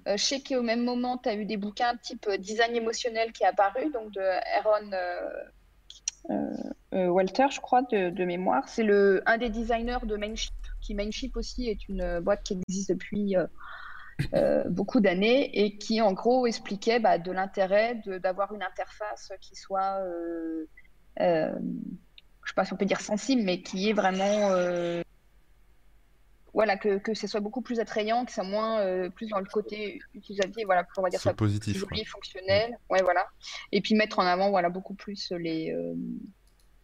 Euh, je sais qu'au même moment, tu as eu des bouquins type euh, design émotionnel qui est apparu, donc de Aaron euh, Walter, je crois, de, mémoire. C'est un des designers de Mainship, qui Mainship aussi est une boîte qui existe depuis beaucoup d'années et qui, en gros, expliquait bah, de l'intérêt d'avoir une interface qui soit, je sais pas si on peut dire sensible, mais qui est vraiment voilà, que, que ce soit beaucoup plus attrayant, que ça soit moins euh, plus dans le côté utilisateur, voilà, on va dire ça positif. joli, fonctionnel, ouais, voilà. Et puis mettre en avant, voilà, beaucoup plus les, euh,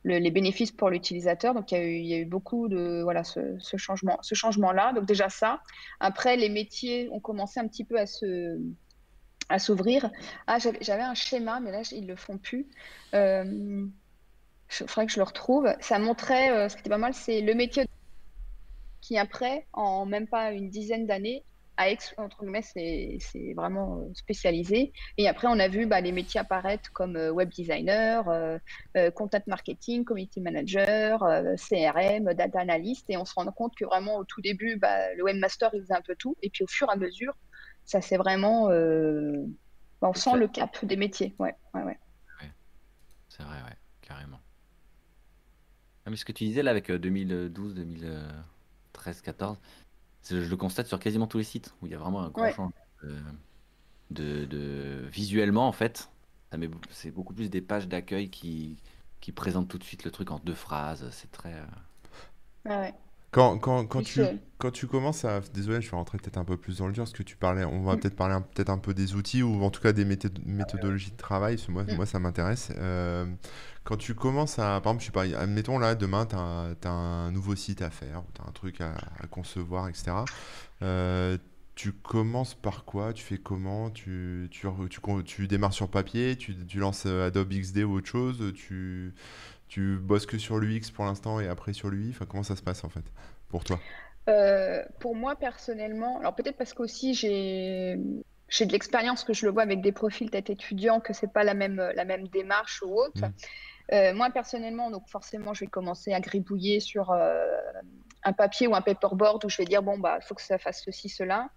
le- les bénéfices pour l'utilisateur. Donc il y a eu, il y a eu beaucoup de, voilà, ce, ce changement, ce changement-là. Donc déjà ça. Après, les métiers ont commencé un petit peu à se à s'ouvrir. Ah, j'avais un schéma, mais là, ils le font plus. Euh, il faudrait que je le retrouve. Ça montrait, ce qui était pas mal, c'est le métier qui après, en même pas une dizaine d'années, à entre guillemets, c'est vraiment euh, spécialisé. Et après, on a vu bah, les métiers apparaître comme euh, web designer, euh, content marketing, community manager, CRM, data analyst. Et on se rend compte que vraiment, au tout début, bah, le webmaster, il faisait un peu tout. Et puis, au fur et à mesure, ça c'est vraiment. Bah, on sent le cap des métiers. Ouais, ouais, ouais. C'est vrai, ouais, carrément. Ah, mais ce que tu disais là avec 2012, 2013, 14 je le constate sur quasiment tous les sites où il y a vraiment un grand changement de, visuellement en fait. C'est beaucoup plus des pages d'accueil qui, qui présentent tout de suite le truc en deux phrases. C'est très. Euh, ah ouais. Quand, quand, quand, tu, quand tu commences à... Désolé, je vais rentrer peut-être un peu plus dans le dur, parce que tu parlais, on va mm. peut-être parler peut-être un peu des outils, ou en tout cas des méthodologies de travail, moi, mm. moi ça m'intéresse. Euh, quand tu commences à... Par exemple, je sais pas, admettons là, demain, tu as, un nouveau site à faire, ou tu as un truc à, concevoir, etc. Euh, tu commences par quoi? Tu fais comment? Tu, tu, tu, tu, démarres sur papier? Tu, tu lances Adobe XD ou autre chose? Tu, tu bosses que sur l'UX pour l'instant et après sur l'UI enfin, Comment ça se passe en fait pour toi? Euh, Pour moi personnellement, alors peut-être parce qu'aussi j'ai j'ai de l'expérience que je le vois avec des profils peut-être étudiants que c'est pas la même la même démarche ou autre. Mmh. Euh, moi personnellement, donc forcément, je vais commencer à gribouiller sur euh, un papier ou un paperboard où je vais dire bon bah il faut que ça fasse ceci cela,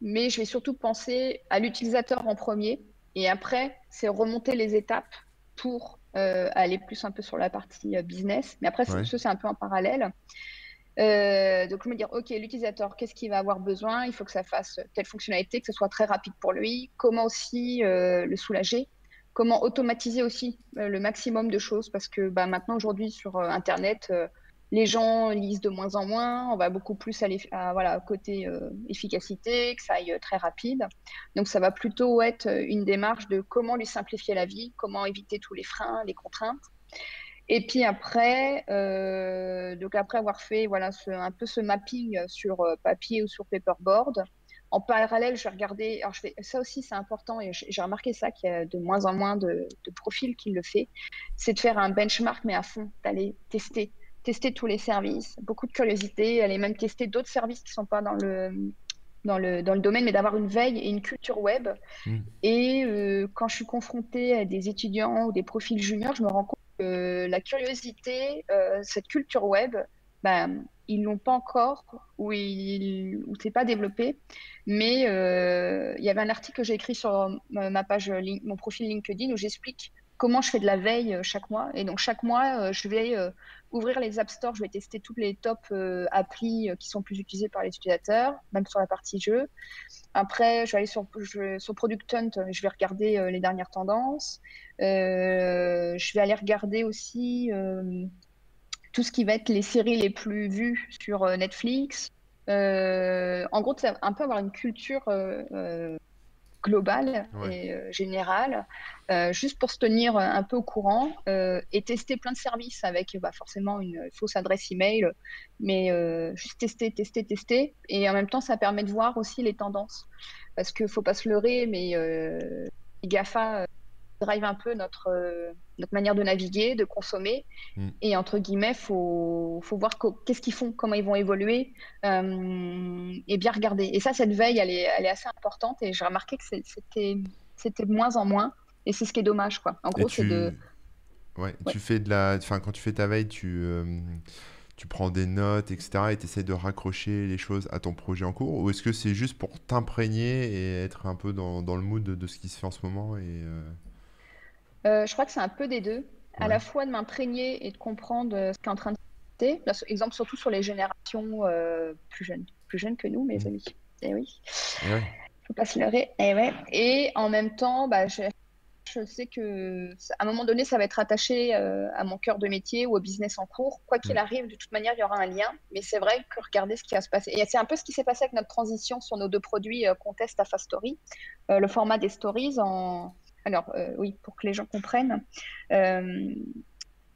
mais je vais surtout penser à l'utilisateur en premier et après c'est remonter les étapes pour euh, aller plus un peu sur la partie euh, business. Mais après, ça, c'est un peu en parallèle. Euh, donc, je me dire, OK, l'utilisateur, qu'est-ce qu'il va avoir besoin? Il faut que ça fasse telle fonctionnalité, que ce soit très rapide pour lui. Comment aussi le soulager? Comment automatiser aussi le maximum de choses? Parce que bah, maintenant, aujourd'hui, sur Internet, les gens lisent de moins en moins, on va beaucoup plus aller à, voilà, côté euh, efficacité, que ça aille euh, très rapide. Donc ça va plutôt être euh, une démarche de comment lui simplifier la vie, comment éviter tous les freins, les contraintes. Et puis après, donc après avoir fait voilà, un peu ce mapping sur papier ou sur paperboard, en parallèle, je regarder. Alors je fais, ça aussi, c'est important et j'ai remarqué ça qu'il y a de moins en moins de, de profils qui le fait. C'est de faire un benchmark mais à fond, d'aller tester tester tous les services, beaucoup de curiosité, aller même tester d'autres services qui ne sont pas dans le, dans le, dans le domaine, mais d'avoir une veille et une culture web. Hmm. Et euh, quand je suis confrontée à des étudiants ou des profils juniors, je me rends compte que la curiosité, euh, cette culture web, ben, ils l'ont pas encore ou, il, ou c'est pas développé. Mais euh, il y avait un article que j'ai écrit sur ma page, mon profil LinkedIn où j'explique comment je fais de la veille euh, chaque mois. Et donc chaque mois, euh, je vais euh, ouvrir les App Store, je vais tester toutes les top applis qui sont plus utilisées par les utilisateurs, même sur la partie jeu. Après, je vais aller sur, sur Product Hunt, je vais regarder les dernières tendances. je vais aller regarder aussi tout ce qui va être les séries les plus vues sur Netflix. en gros, un peu avoir une culture globale et euh, générale, euh, juste pour se tenir un peu au courant euh, et tester plein de services avec bah, forcément une fausse adresse email, mais juste tester, tester, tester. Et en même temps, ça permet de voir aussi les tendances. Parce qu'il ne faut pas se leurrer, mais les GAFA drive un peu notre, euh, notre manière de naviguer, de consommer. Mm. Et entre guillemets, il faut, faut, voir qu'est-ce qu'ils font, comment ils vont évoluer euh, et bien regarder. Et ça, cette veille, elle est, elle est assez importante et j'ai remarqué que c'était de moins en moins. Et c'est ce qui est dommage. Quoi. En gros, c'est de. Ouais, tu fais de la. Enfin, quand tu fais ta veille, tu. Euh, tu prends des notes, etc. et tu essaies de raccrocher les choses à ton projet en cours Ou est-ce que c'est juste pour t'imprégner et être un peu dans, dans le mood de, de, ce qui se fait en ce moment et, euh, je crois que c'est un peu des deux. À la fois de m'imprégner et de comprendre euh, ce qui est en train de se passer. Exemple surtout sur les générations euh, plus jeunes, plus jeunes que nous, mes mm. amis. Eh oui. Il ne faut pas se leurrer. Eh ouais. Et en même temps, bah, je, sais que à un moment donné, ça va être attaché à mon cœur de métier ou au business en cours. Quoi qu'il mm. arrive, de toute manière, il y aura un lien. Mais c'est vrai que regardez ce qui va se passer. Et c'est un peu ce qui s'est passé avec notre transition sur nos deux produits Contest à Fast Story. le format des stories en alors, euh, oui, pour que les gens comprennent, euh,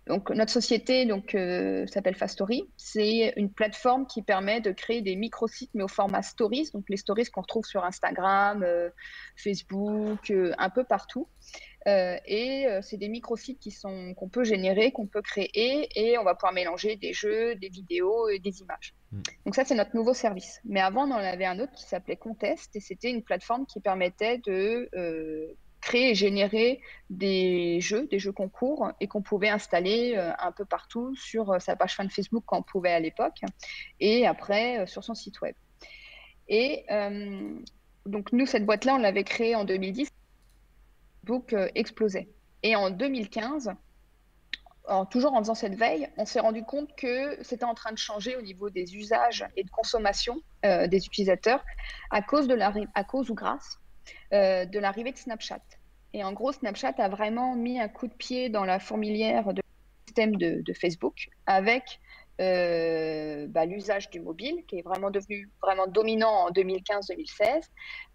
Donc, notre société donc, euh, s'appelle Fastory. C'est une plateforme qui permet de créer des micro-sites, mais au format stories. Donc, les stories qu'on retrouve sur Instagram, Facebook, un peu partout. et c'est des micro-sites qui sont, qu'on peut générer, qu'on peut créer, et on va pouvoir mélanger des jeux, des vidéos et des images. Mm. Donc, ça, c'est notre nouveau service. Mais avant, on en avait un autre qui s'appelait Contest, et c'était une plateforme qui permettait de créer et générer des jeux, des jeux concours, et qu'on pouvait installer euh, un peu partout sur euh, sa page fan Facebook quand on pouvait à l'époque, et après euh, sur son site web. Et donc nous, cette boîte-là, on l'avait créée en 2010. Facebook explosait. Et en 2015, toujours en faisant cette veille, on s'est rendu compte que c'était en train de changer au niveau des usages et de consommation des utilisateurs à cause, de la, à cause ou grâce euh, de l'arrivée de Snapchat. Et en gros, Snapchat a vraiment mis un coup de pied dans la fourmilière de système de, Facebook avec euh, bah, l'usage du mobile qui est vraiment devenu vraiment dominant en 2015-2016,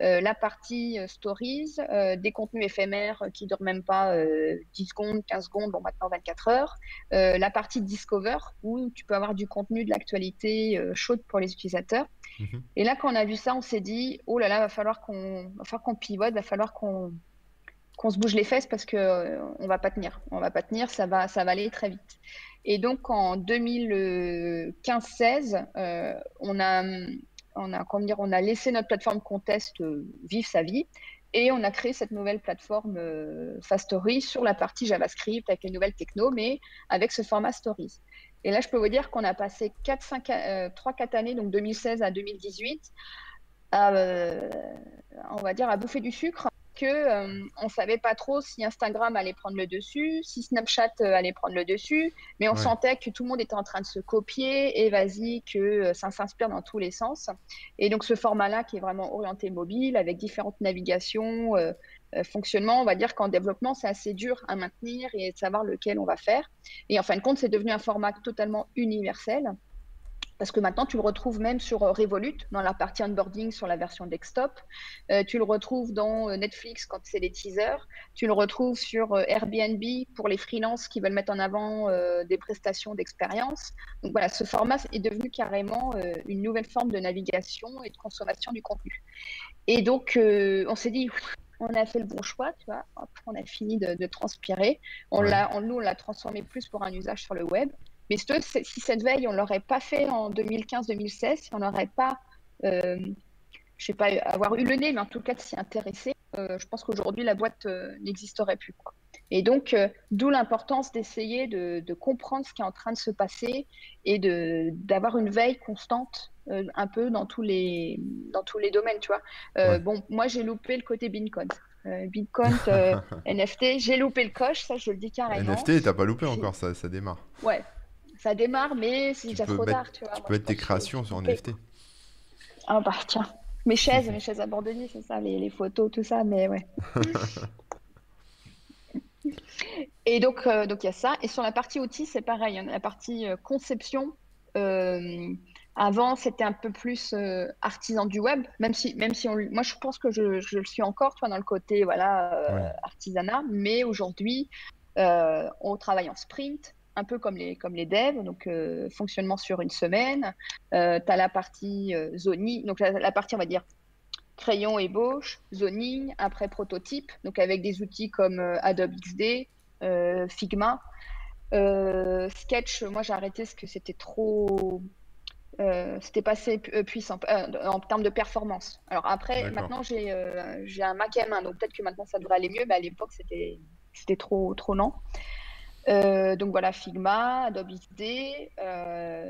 euh, la partie stories, des contenus éphémères qui durent même pas 10 secondes, 15 secondes, bon maintenant 24 heures, la partie discover où tu peux avoir du contenu de l'actualité chaude pour les utilisateurs. Mhm. Et là, quand on a vu ça, on s'est dit, oh là là, va falloir qu'on, pivote, va falloir qu'on, se bouge les fesses parce que euh, on va pas tenir, on va pas tenir, ça va, aller très vite. Et donc en 2015-16, euh, on a, on a, comment dire, on a laissé notre plateforme Contest euh, vivre sa vie et on a créé cette nouvelle plateforme Fastory sur la partie JavaScript avec les nouvelles techno, mais avec ce format Stories. Et là, je peux vous dire qu'on a passé 4, 5, 3, 4 années, donc 2016 à 2018, à, euh, on va dire, à bouffer du sucre que euh, on savait pas trop si Instagram allait prendre le dessus, si Snapchat euh, allait prendre le dessus, mais on sentait que tout le monde était en train de se copier et vas-y que ça s'inspire dans tous les sens. Et donc ce format-là qui est vraiment orienté mobile avec différentes navigations, euh, fonctionnement, on va dire qu'en développement, c'est assez dur à maintenir et de savoir lequel on va faire. Et en fin de compte, c'est devenu un format totalement universel. Parce que maintenant, tu le retrouves même sur euh, Revolut, dans la partie onboarding sur la version desktop. Euh, tu le retrouves dans Netflix quand c'est les teasers. Tu le retrouves sur Airbnb pour les freelances qui veulent mettre en avant des prestations d'expérience. Donc voilà, ce format est devenu carrément une nouvelle forme de navigation et de consommation du contenu. Et donc, on s'est dit, on a fait le bon choix, tu vois. Après, on a fini de, transpirer. On l'a, nous, on l'a transformé plus pour un usage sur le web. Mais si cette veille, on l'aurait pas fait en 2015-2016, si on n'aurait pas, euh, je sais pas, avoir eu le nez, mais en tout cas de s'y intéresser, euh, je pense qu'aujourd'hui la boîte euh, n'existerait plus. Quoi. Et donc, euh, d'où l'importance d'essayer de, de, comprendre ce qui est en train de se passer et de d'avoir une veille constante euh, un peu dans tous les dans tous les domaines, tu vois. Euh, bon, moi j'ai loupé le côté Bitcoin. Bitcoin, NFT, j'ai loupé le coche, ça je le dis carrément. NFT, t'as pas loupé encore, ça, ça démarre. Ouais, ça démarre, mais c'est déjà trop tard, tu vois. Tu peux mettre tes créations sur NFT. Ah bah tiens, mes chaises, mes chaises abandonnées, c'est ça, les, les, photos, tout ça, mais ouais. Et donc, euh, donc il y a ça. Et sur la partie outils, c'est pareil. Hein. La partie euh, conception, euh, avant, c'était un peu plus artisan du web, même si, même si on, moi, je pense que je, je le suis encore, toi, dans le côté voilà, artisanat. Mais aujourd'hui, on travaille en sprint, un peu comme les, comme les devs, donc fonctionnement sur une semaine. tu as la partie zoning, donc la, partie, on va dire, crayon ébauche, zoning, après prototype, donc avec des outils comme Adobe XD, euh, Figma. Euh, Sketch, moi j'ai arrêté parce que c'était trop. Euh, c'était pas assez puissant en termes de performance. Alors après, maintenant j'ai un Mac M1, donc peut-être que maintenant ça devrait aller mieux, mais à l'époque c'était c'était trop trop lent. Donc voilà, Figma, Adobe XD,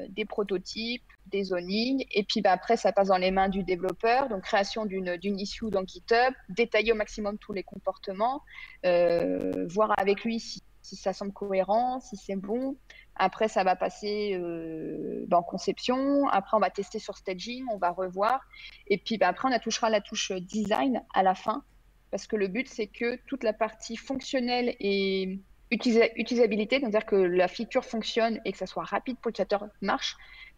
des prototypes, des zonings, et puis bah, après ça passe dans les mains du développeur, donc création d'une issue dans GitHub, détailler au maximum tous les comportements, euh, voir avec lui si, ça semble cohérent, si c'est bon. Après ça va passer euh, bah, en conception, après on va tester sur staging, on va revoir, et puis bah, après on touchera la touche design à la fin, parce que le but c'est que toute la partie fonctionnelle et utilisabilité, c'est-à-dire que la feature fonctionne et que ça soit rapide pour que l'utilisateur marche,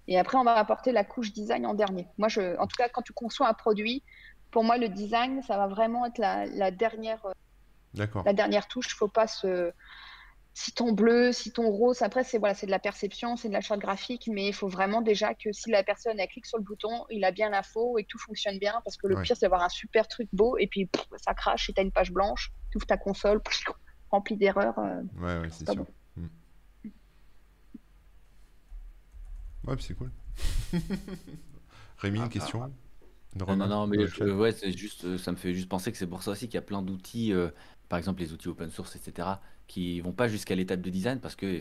et après, on va apporter la couche design en dernier. Moi, je, en tout cas, quand tu conçois un produit, pour moi, le design, ça va vraiment être la, dernière, euh, la dernière touche. Il faut pas se, si ton bleu, si ton rose, après, c'est voilà, c'est de la perception, c'est de la charte graphique, mais il faut vraiment déjà que si la personne elle clique sur le bouton, il a bien l'info et que tout fonctionne bien, parce que le pire, c'est d'avoir un super truc beau et puis ça crache et tu as une page blanche, tu ouvres ta console, remplie d'erreurs. Euh, ouais, ouais, c'est sûr. Hmm. Ouais, c'est cool. Rémi, une ah, question ah, ah. non, non, mais ouais, c'est juste, euh, ça me fait juste penser que c'est pour ça aussi qu'il y a plein d'outils, euh, par exemple les outils open source, etc., qui vont pas jusqu'à l'étape de design parce que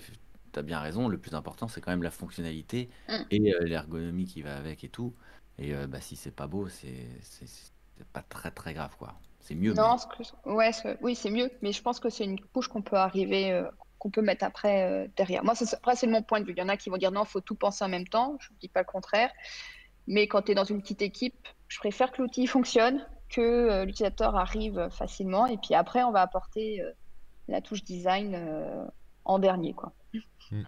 tu as bien raison, le plus important c'est quand même la fonctionnalité mm. et euh, l'ergonomie qui va avec et tout. Et euh, bah, si c'est pas beau, c'est pas très très grave quoi. C'est mieux. Non, ouais, oui, c'est mieux, mais je pense que c'est une couche qu'on peut arriver, euh, qu'on peut mettre après derrière. Moi, après, c'est mon point de vue. Il y en a qui vont dire non, il faut tout penser en même temps. Je ne dis pas le contraire. Mais quand tu es dans une petite équipe, je préfère que l'outil fonctionne, que l'utilisateur arrive facilement. Et puis après, on va apporter la touche design euh, en dernier. Quoi. Hmm.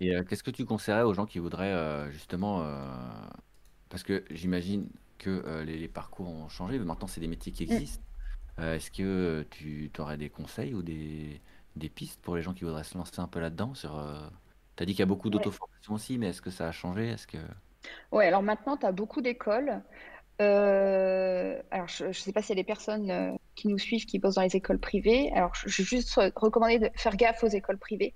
Et euh, qu'est-ce que tu conseillerais aux gens qui voudraient euh, justement, parce que j'imagine que les, parcours ont changé, mais maintenant c'est des métiers qui hmm. existent. Est-ce que tu aurais des conseils ou des, des, pistes pour les gens qui voudraient se lancer un peu là-dedans sur, Tu as dit qu'il y a beaucoup d'auto-formation aussi, mais est-ce que ça a changé? Est-ce que... Ouais, alors maintenant, tu as beaucoup d'écoles. Euh, alors, je ne sais pas s'il y a des personnes euh, qui nous suivent qui bossent dans les écoles privées. Alors, je vais juste recommander de faire gaffe aux écoles privées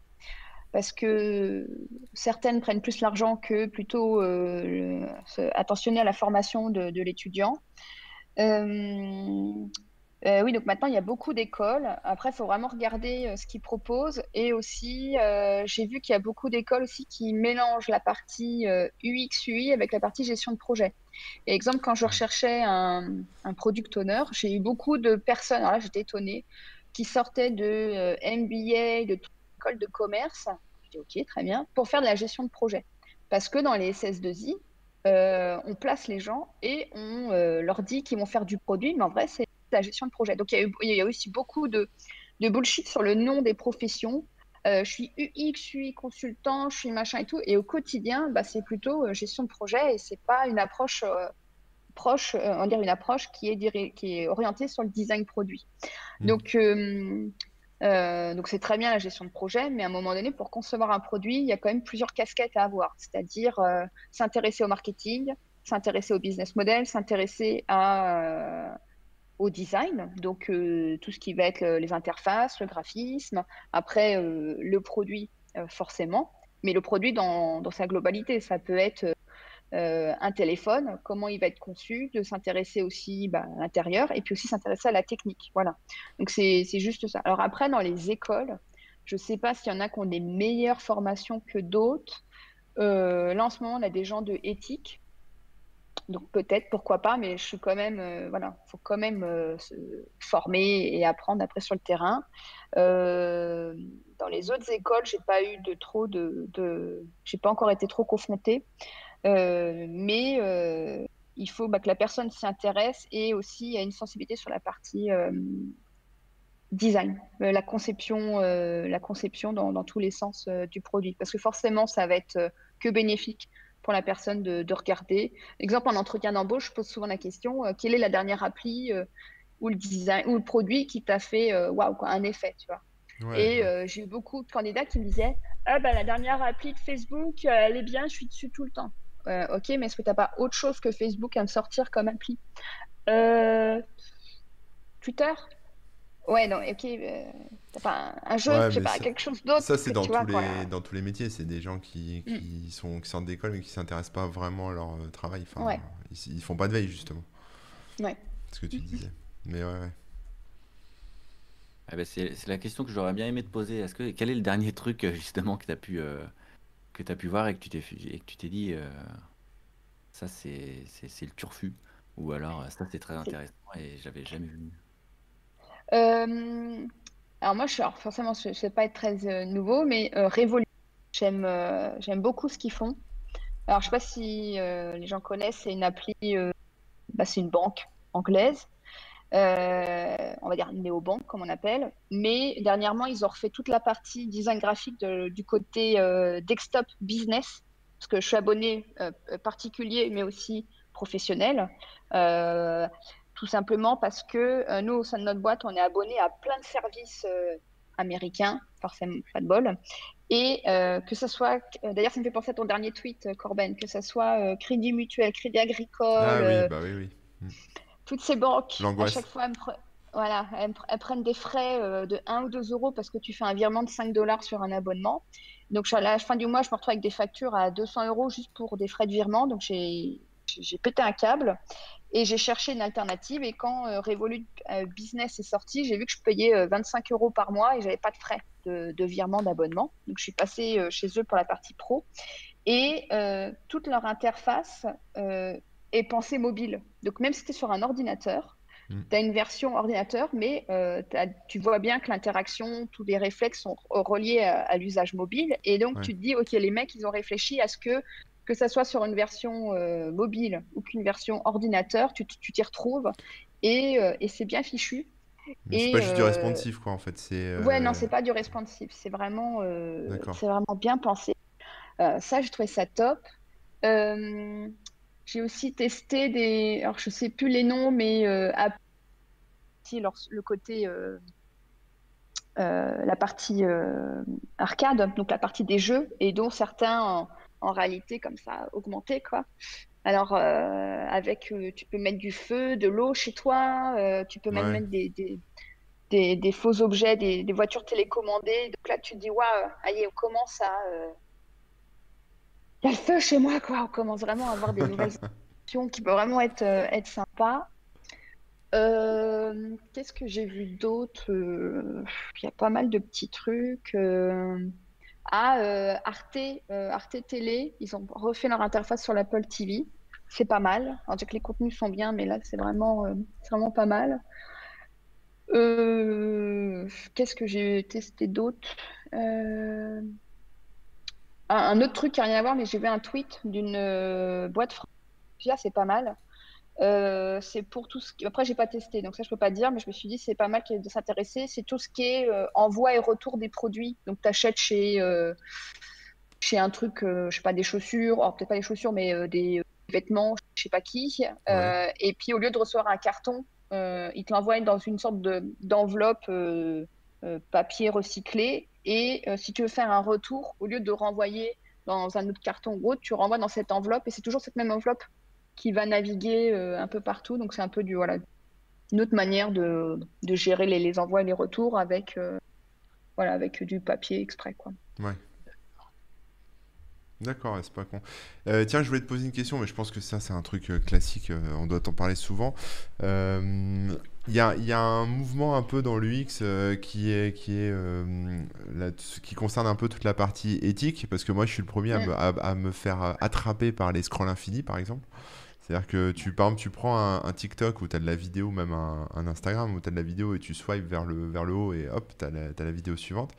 parce que certaines prennent plus l'argent que plutôt euh, attentionner à la formation de, de l'étudiant. Euh, oui, donc maintenant, il y a beaucoup d'écoles. Après, il faut vraiment regarder euh, ce qu'ils proposent. Et aussi, euh, j'ai vu qu'il y a beaucoup d'écoles aussi qui mélangent la partie UX-UI avec la partie gestion de projet. Et exemple, quand je recherchais un, un product owner, j'ai eu beaucoup de personnes, alors là, j'étais étonnée, qui sortaient de MBA, de école de commerce. Je dis, OK, très bien, pour faire de la gestion de projet. Parce que dans les SS2I, on place les gens et on leur dit qu'ils vont faire du produit, mais en vrai, c'est la gestion de projet. Donc, il y a, aussi beaucoup de, de, bullshit sur le nom des professions. Euh, je suis UX, je suis consultant, je suis machin et tout. Et au quotidien, bah, c'est plutôt euh, gestion de projet et c'est pas une approche euh, proche, on dire une approche qui est, qui est orientée sur le design produit. Mmh. Donc, donc c'est très bien la gestion de projet, mais à un moment donné, pour concevoir un produit, il y a quand même plusieurs casquettes à avoir, c'est-à-dire s'intéresser au marketing, s'intéresser au business model, s'intéresser à au design, donc euh, tout ce qui va être euh, les interfaces, le graphisme, après euh, le produit forcément, mais le produit dans, sa globalité, ça peut être un téléphone, comment il va être conçu, de s'intéresser aussi bah, à l'intérieur et puis aussi s'intéresser à la technique. Voilà. Donc c'est juste ça. Alors après, dans les écoles, je ne sais pas s'il y en a qui ont des meilleures formations que d'autres. là, en ce moment, on a des gens de éthique donc peut-être, pourquoi pas, mais je suis quand même, euh, voilà, faut quand même euh, se former et apprendre après sur le terrain. Euh, dans les autres écoles, j'ai pas eu de trop de j'ai pas encore été trop confrontée, mais il faut bah, que la personne s'y intéresse et aussi a une sensibilité sur la partie design, la conception, la conception dans, dans tous les sens du produit, parce que forcément, ça va être que bénéfique pour la personne de, regarder. Exemple, en entretien d'embauche, je pose souvent la question euh, quelle est la dernière appli euh, ou le design ou le produit qui t'a fait euh, waouh quoi un effet, tu vois. Et j'ai eu beaucoup de candidats qui me disaient ah bah la dernière appli de Facebook, elle est bien, je suis dessus tout le temps. Ok, mais est-ce que tu n'as pas autre chose que Facebook à me sortir comme appli Twitter Ouais, non, ok, euh, pas un, jeu, je sais pas, quelque chose d'autre. Ça, c'est dans, tous les, dans tous les métiers. C'est des gens qui, mm. sont, qui sortent d'école mais qui s'intéressent pas vraiment à leur euh, travail. Enfin, ils, ils, font pas de veille, justement. Ouais. Ce que tu disais. Mais ouais, ouais. Ah bah, c'est la question que j'aurais bien aimé te poser. Est-ce que quel est le dernier truc euh, justement que tu as pu que as pu voir et que tu t'es et que tu t'es dit ça c'est le turfu ou alors ça c'est très intéressant et j'avais jamais vu. Euh, alors moi, je suis, alors forcément, je ne sais pas être très euh, nouveau, mais euh, Révolution, j'aime j'aime beaucoup ce qu'ils font. Alors, je sais pas si les gens connaissent, c'est une appli, bah, c'est une banque anglaise, on va dire néobanque comme on appelle. Mais dernièrement, ils ont refait toute la partie design graphique du côté desktop business, parce que je suis abonné particulier, mais aussi professionnel tout simplement parce que nous, au sein de notre boîte, on est abonné à plein de services américains, forcément pas de bol. Et que ce soit, d'ailleurs, ça me fait penser à ton dernier tweet, Corben, que ce soit Crédit Mutuel, Crédit Agricole, ah, oui, bah oui, oui. Toutes ces banques, à chaque fois, elles, voilà, elles, prennent des frais de 1 ou 2 euros parce que tu fais un virement de 5 dollars sur un abonnement. Donc, à la fin du mois, je me retrouve avec des factures à 200 euros juste pour des frais de virement. Donc, j'ai pété un câble et j'ai cherché une alternative. Et quand euh, Revolut euh, Business est sorti, j'ai vu que je payais 25 euh, euros par mois et j'avais pas de frais de, virement d'abonnement. Donc, je suis passée chez eux pour la partie pro. Et toute leur interface est pensée mobile. Donc, même si c'était sur un ordinateur, Mm. Tu as une version ordinateur, mais euh, tu vois bien que l'interaction, tous les réflexes sont reliés à, l'usage mobile. Et donc, tu te dis, OK, les mecs, ils ont réfléchi à ce que, que ça soit sur une version euh, mobile ou qu'une version ordinateur, tu t'y retrouves. Et, euh, et c'est bien fichu. C'est pas juste du responsive, quoi, en fait. C'est, Ouais, non, c'est pas du responsive. C'est vraiment, c'est vraiment bien pensé. ça, je trouvais ça top. J'ai aussi testé des, alors je sais plus les noms, mais euh, le côté, euh, euh, la partie euh, arcade, donc la partie des jeux, et dont certains en, réalité comme ça augmenté quoi. Alors avec, tu peux mettre du feu, de l'eau chez toi, tu peux même mettre des, des, des, faux objets, des, des, voitures télécommandées. Donc là, tu te dis, waouh, allez, on commence à, il y a le feu chez moi, quoi. On commence vraiment à avoir des nouvelles options qui peuvent vraiment être, euh, être sympas. Euh, qu'est-ce que j'ai vu d'autre euh, Il y a pas mal de petits trucs. Ah, Arte, Arte Télé, ils ont refait leur interface sur l'Apple TV. C'est pas mal. On dirait que les contenus sont bien, mais là, c'est vraiment, vraiment pas mal. Qu'est-ce que j'ai testé d'autre un, autre truc qui n'a rien à voir, mais j'ai vu un tweet d'une euh, boîte française, c'est pas mal. Euh, c'est pour tout ce qui. Après, j'ai pas testé, donc ça, je peux pas dire, mais je me suis dit, c'est pas mal de s'intéresser. C'est tout ce qui est euh, envoi et retour des produits. Donc, tu achètes chez, chez un truc, je sais pas, des chaussures, alors peut-être pas des chaussures, mais des vêtements, je sais pas qui. et puis, au lieu de recevoir un carton, ils te l'envoient dans une sorte d'enveloppe papier recyclé et euh, si tu veux faire un retour, au lieu de renvoyer dans un autre carton ou autre, tu renvoies dans cette enveloppe et c'est toujours cette même enveloppe qui va naviguer euh, un peu partout. Donc c'est un peu du voilà une autre manière de, gérer les, envois et les retours avec euh, voilà avec du papier exprès quoi. D'accord, c'est pas con. Euh, tiens, je voulais te poser une question, mais je pense que ça, c'est un truc euh, classique, euh, on doit t'en parler souvent. Il y, a, y, a, un mouvement un peu dans l'UX qui, est, qui, est, qui concerne un peu toute la partie éthique, parce que moi, je suis le premier à, me, à, me faire attraper par les scrolls infinis, par exemple. C'est-à-dire que tu, par exemple, tu prends un, TikTok où tu as de la vidéo, même un, Instagram où tu as de la vidéo et tu swipes vers le, vers le haut et hop, tu as, as, la vidéo suivante.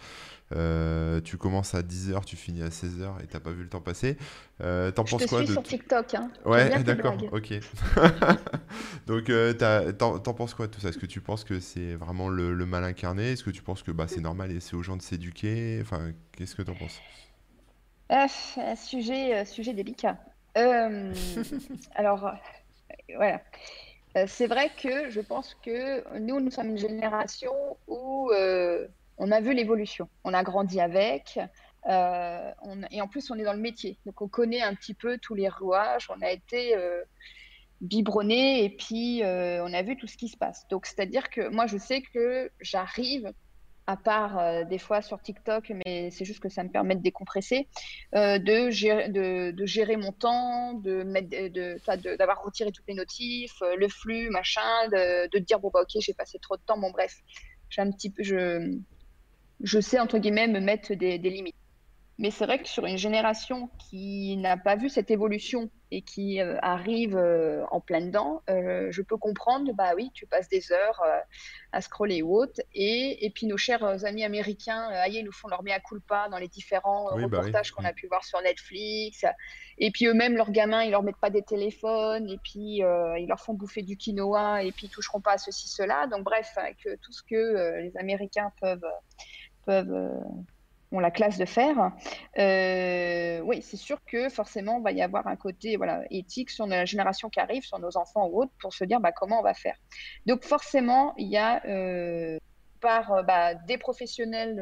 Euh, tu commences à 10h, tu finis à 16h et t'as pas vu le temps passer. Euh, T'en penses te quoi suis sur TikTok. Hein. Ouais, d'accord, ok. Donc, euh, t'en penses quoi de tout ça? Est-ce que tu penses que c'est vraiment le, mal incarné? Est-ce que tu penses que bah, c'est normal et c'est aux gens de s'éduquer? Enfin, qu'est-ce que t'en penses? Euh, sujet, sujet délicat. Euh, alors, voilà. c'est vrai que je pense que nous, nous sommes une génération où on a vu l'évolution, on a grandi avec, euh, et en plus on est dans le métier, donc on connaît un petit peu tous les rouages, on a été euh, biberonné et puis euh, on a vu tout ce qui se passe. Donc c'est-à-dire que moi je sais que j'arrive, à part des fois sur TikTok, mais c'est juste que ça me permet de décompresser, de, gérer, mon temps, d'avoir retiré toutes les notifs, le flux, machin, de, dire bon bah ok j'ai passé trop de temps, bon bref, j'ai un petit peu, je sais, entre guillemets, me mettre des, limites. Mais c'est vrai que sur une génération qui n'a pas vu cette évolution et qui euh, arrive euh, en plein dedans, euh, je peux comprendre, bah oui, tu passes des heures à scroller ou autre. Et, et puis nos chers amis américains, aïe, ils nous font leur mea culpa dans les différents bah reportages qu'on a pu voir sur Netflix. Et puis eux-mêmes, leurs gamins, ils leur mettent pas des téléphones et puis ils leur font bouffer du quinoa et puis ils toucheront pas à ceci, cela. Donc bref, avec tout ce que les Américains peuvent euh, ont la classe de faire, euh, oui, c'est sûr que forcément, il va y avoir un côté voilà, éthique sur la génération qui arrive, sur nos enfants ou autres, pour se dire bah, comment on va faire. Donc forcément, il y a euh, par bah, des professionnels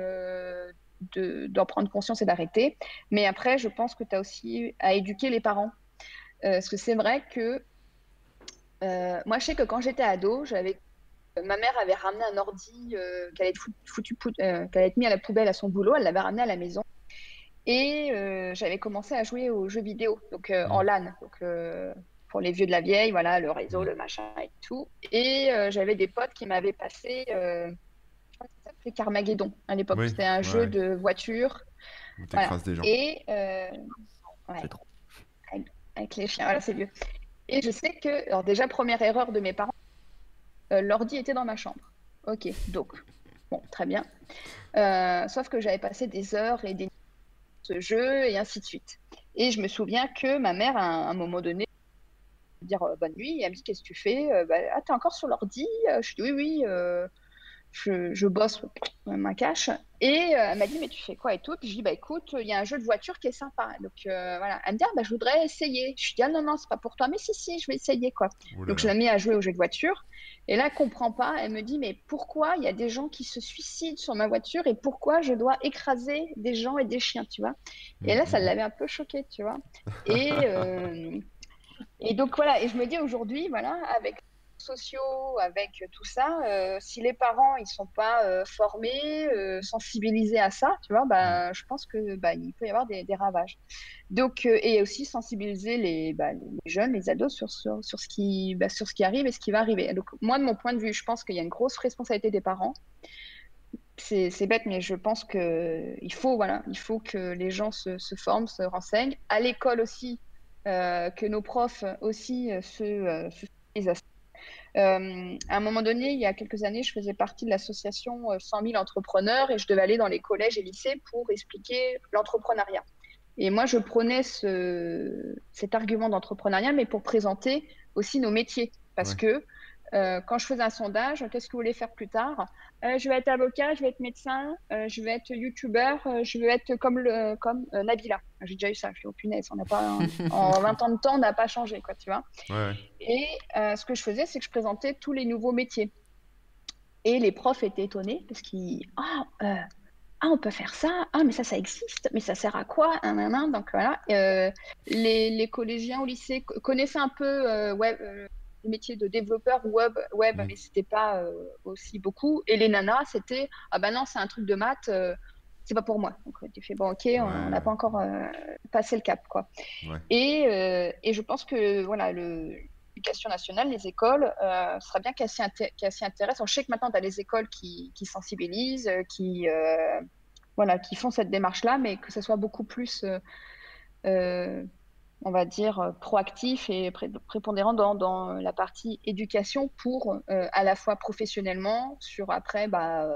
d'en prendre conscience et d'arrêter. Mais après, je pense que tu as aussi à éduquer les parents. parce que c'est vrai que moi, je sais que quand j'étais ado, j'avais ma mère avait ramené un ordi euh, foutu, euh, être mis à la poubelle à son boulot. Elle l'avait ramené à la maison. Et euh, j'avais commencé à jouer aux jeux vidéo, donc en mmh. LAN. Donc, pour les vieux de la vieille, voilà, le réseau, le machin et tout. Et j'avais des potes qui m'avaient passé, je crois que ça s'appelait Carmageddon à l'époque. C'était un jeu de voiture. Voilà. des gens. Et avec, les chiens, voilà, c'est vieux. Et je sais que, alors déjà, première erreur de mes parents, euh, l'ordi était dans ma chambre. Ok, donc, bon, très bien. Euh, sauf que j'avais passé des heures et des ce jeu et ainsi de suite. Et je me souviens que ma mère, à un moment donné, dire euh, bonne nuit, elle me dit qu'est-ce que tu fais? Bah, Ah, t'es encore sur l'ordi? Je dis oui, oui je, je bosse ma cache. Et euh, elle m'a dit, mais tu fais quoi et tout? Puis je dis, bah écoute, il y a un jeu de voiture qui est sympa. Donc euh, voilà, elle me dit, ah, bah, je voudrais essayer. Je dis, ah non, non, c'est pas pour toi, mais si, si, je vais essayer quoi. Donc je l'ai mis à jouer au jeu de voiture. Et là, elle comprend pas. Elle me dit, mais pourquoi il y a des gens qui se suicident sur ma voiture et pourquoi je dois écraser des gens et des chiens, tu vois? Et là, ça mhm. l'avait un peu choqué, tu vois? Et, euh, et donc voilà, et je me dis aujourd'hui, voilà, avec sociaux, avec tout ça, euh, si les parents ils sont pas euh, formés, euh, sensibilisés à ça, tu vois, bah, je pense que bah, il peut y avoir des, ravages. Donc et aussi sensibiliser les, bah, les, jeunes, les ados sur, sur, sur ce qui bah, sur ce qui arrive et ce qui va arriver. Donc moi de mon point de vue, je pense qu'il y a une grosse responsabilité des parents. C'est bête, mais je pense que il faut voilà, il faut que les gens se, se forment, se renseignent. À l'école aussi, que nos profs aussi se, se euh, à un moment donné, il y a quelques années, je faisais partie de l'association 100 euh, 000 entrepreneurs et je devais aller dans les collèges et lycées pour expliquer l'entrepreneuriat. Et moi, je prenais ce, cet argument d'entrepreneuriat, mais pour présenter aussi nos métiers. Parce que euh, quand je faisais un sondage, qu'est-ce que vous voulez faire plus tard? Euh, Je vais être avocat, je vais être médecin, euh, je vais être youtubeur, je vais être comme, le, comme Nabila. J'ai déjà eu ça, je suis au punaise. On n'a pas, en 20 ans de temps, on n'a pas changé, quoi, tu vois. Et ce que je faisais, c'est que je présentais tous les nouveaux métiers. Et les profs étaient étonnés parce qu'ils. Ah, ah, on peut faire ça. Ah, mais ça, ça existe. Mais ça sert à quoi? Donc voilà. les, les, collégiens au lycée connaissaient un peu web, métier de développeur web, web mm. mais c'était pas euh, aussi beaucoup. Et les nanas, c'était ah ben non, c'est un truc de maths, euh, c'est pas pour moi. Donc tu fais bon, ok, on n'a pas encore euh, passé le cap, quoi. Et, et, je pense que voilà, l'éducation nationale, les écoles, ce serait bien qu'elles s'y, intéressent. On sait que maintenant, tu as les écoles qui, qui sensibilisent, qui, voilà, qui font cette démarche-là, mais que ce soit beaucoup plus on va dire, euh, proactif et prépondérant dans, la partie éducation pour euh, à la fois professionnellement, sur après bah,